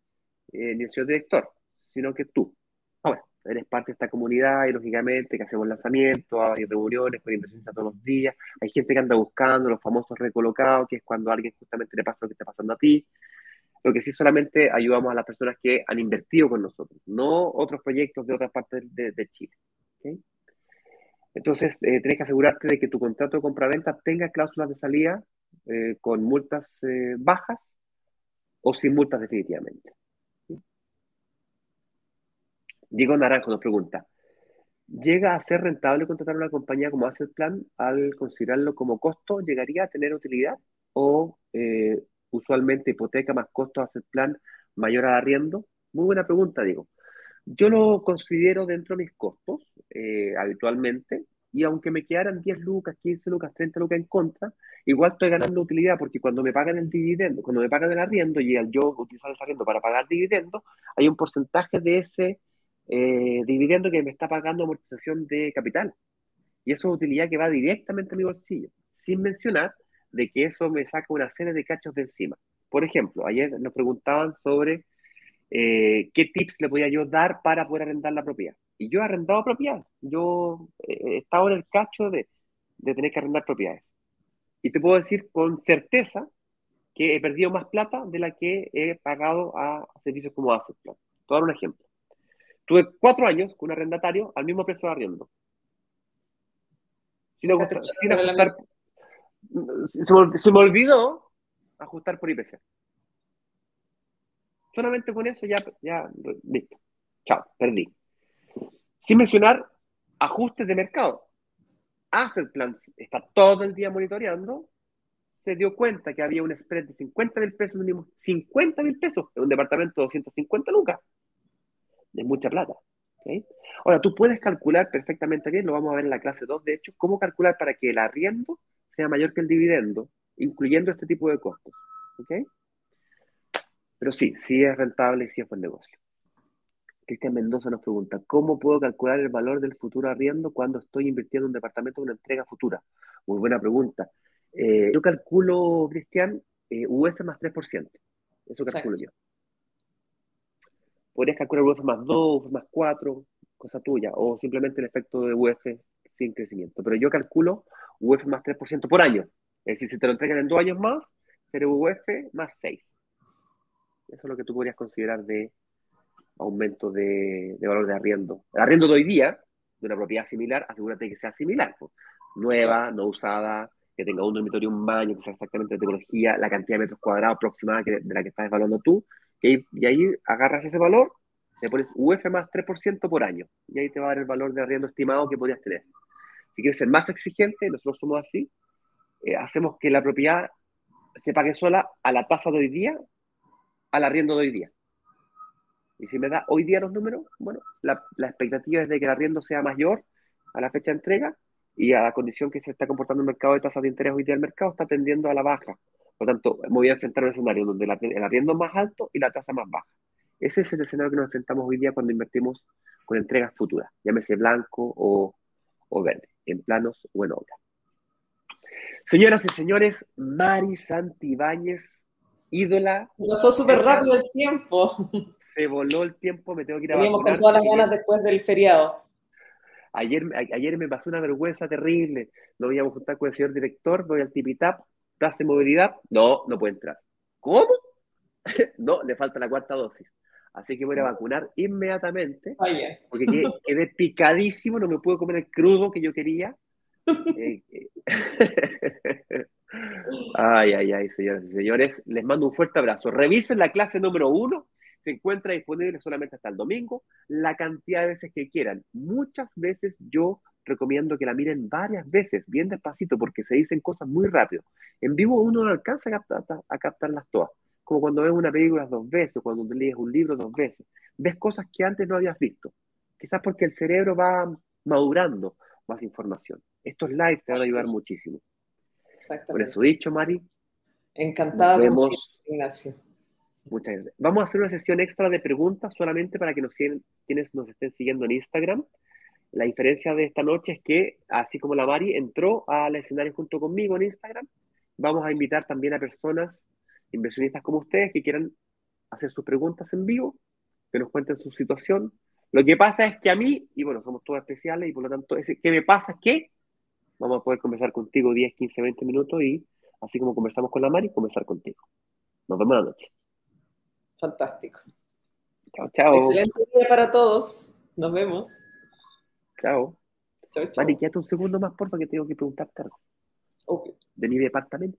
eh, ni el señor director, sino que tú. Ahora, eres parte de esta comunidad y lógicamente que hacemos lanzamientos, hay reuniones con inversionistas todos los días, hay gente que anda buscando los famosos recolocados, que es cuando alguien justamente le pasa lo que está pasando a ti, lo que sí solamente ayudamos a las personas que han invertido con nosotros, no otros proyectos de otras partes de, Chile. Entonces, eh, tienes que asegurarte de que tu contrato de compra-venta tenga cláusulas de salida eh, con multas eh, bajas o sin multas definitivamente. Diego Naranjo nos pregunta, ¿llega a ser rentable contratar una compañía como Asset Plan al considerarlo como costo? ¿Llegaría a tener utilidad o usualmente hipoteca más costos hacer plan mayor al arriendo? Muy buena pregunta, digo. Yo lo considero dentro de mis costos eh, habitualmente y aunque me quedaran 10 lucas, 15 lucas, 30 lucas en contra, igual estoy ganando utilidad porque cuando me pagan el dividendo, cuando me pagan el arriendo y al yo utilizar ese arriendo para pagar dividendo, hay un porcentaje de ese eh, dividendo que me está pagando amortización de capital. Y eso es utilidad que va directamente a mi bolsillo, sin mencionar de que eso me saca una serie de cachos de encima. Por ejemplo, ayer nos preguntaban sobre eh, qué tips le podía yo dar para poder arrendar la propiedad. Y yo he arrendado propiedad. Yo eh, he estado en el cacho de, tener que arrendar propiedades. Y te puedo decir con certeza que he perdido más plata de la que he pagado a servicios como Asset Plan. Te voy a dar un ejemplo. Tuve cuatro años con un arrendatario al mismo precio de arriendo. Sin, sin ajustar, se me, olvidó ajustar por IPC. Solamente con eso ya, ya, listo. Chao, perdí. Sin mencionar ajustes de mercado. Asset Plan está todo el día monitoreando, se dio cuenta que había un spread de 50 mil pesos mínimo, 50 mil pesos en un departamento de 250 lucas. Es mucha plata. Ahora, tú puedes calcular perfectamente bien, lo vamos a ver en la clase 2, de hecho, cómo calcular para que el arriendo sea mayor que el dividendo, incluyendo este tipo de costos. ¿Ok? Pero sí, sí es rentable y sí es buen negocio. Cristian Mendoza nos pregunta, ¿cómo puedo calcular el valor del futuro arriendo cuando estoy invirtiendo en un departamento con una entrega futura? Muy buena pregunta. Eh, yo calculo, Cristian, eh, UF más 3%. Eso calculo yo. Podrías calcular UF más 2, UF más 4, cosa tuya, o simplemente el efecto de UF sin crecimiento. Pero yo calculo UF más 3% por año. Es decir, si te lo entregan en dos años más, sería UF más 6. Eso es lo que tú podrías considerar de aumento de, valor de arriendo. El arriendo de hoy día, de una propiedad similar, asegúrate que sea similar. Pues. Nueva, no usada, que tenga un dormitorio, un baño, que sea exactamente de tecnología, la cantidad de metros cuadrados aproximada de la que estás evaluando tú. Y, y ahí agarras ese valor, le pones UF más 3% por año. Y ahí te va a dar el valor de arriendo estimado que podrías tener si quieres ser más exigente, nosotros somos así, eh, hacemos que la propiedad se pague sola a la tasa de hoy día, al arriendo de hoy día. Y si me da hoy día los números, bueno, la, expectativa es de que el arriendo sea mayor a la fecha de entrega y a la condición que se está comportando el mercado de tasas de interés hoy día, el mercado está tendiendo a la baja. Por lo tanto, me voy a enfrentar un escenario donde el arriendo es más alto y la tasa más baja. Ese es el escenario que nos enfrentamos hoy día cuando invertimos con entregas futuras, llámese blanco o verde en planos o en obra. Señoras y señores, Mari Santibáñez, ídola. Pasó súper rápido el tiempo. Se voló el tiempo, me tengo que ir a Teníamos con todas las ganas después del feriado. Ayer, ayer me pasó una vergüenza terrible. Nos íbamos a juntar con el señor director, voy al Tipitap, plaza de movilidad. No, no puede entrar. ¿Cómo? no, le falta la cuarta dosis. Así que voy a vacunar inmediatamente. Porque quedé, picadísimo, no me pude comer el crudo que yo quería. Eh, eh. ay, ay, ay, señores y señores. Les mando un fuerte abrazo. Revisen la clase número uno. se encuentra disponible solamente hasta el domingo, la cantidad de veces que quieran. Muchas veces yo recomiendo que la miren varias veces, bien despacito, porque se dicen cosas muy rápido. En vivo uno no alcanza a, captar, a captarlas todas, como cuando ves una película dos veces, cuando lees un libro dos veces. Ves cosas que antes no habías visto. Quizás porque el cerebro va madurando más información. Estos lives te van a ayudar muchísimo. Exactamente. Por eso dicho, Mari. Encantada de Ignacio. Muchas gracias. Vamos a hacer una sesión extra de preguntas solamente para que nos quienes nos estén siguiendo en Instagram. La diferencia de esta noche es que, así como la Mari entró al escenario junto conmigo en Instagram, vamos a invitar también a personas, inversionistas como ustedes, que quieran hacer sus preguntas en vivo, que nos cuenten su situación. Lo que pasa es que a mí, y bueno, somos todos especiales, y por lo tanto, ¿qué me pasa? Es que vamos a poder conversar contigo 10, 15, 20 minutos y, así como conversamos con la Mari, conversar contigo. Nos vemos la noche. Fantástico. Chao, chao. Excelente día para todos. Nos vemos. Chao. Chao, chao. Mari, quédate un segundo más, porfa, que tengo que preguntarte algo. Okay. De mi departamento.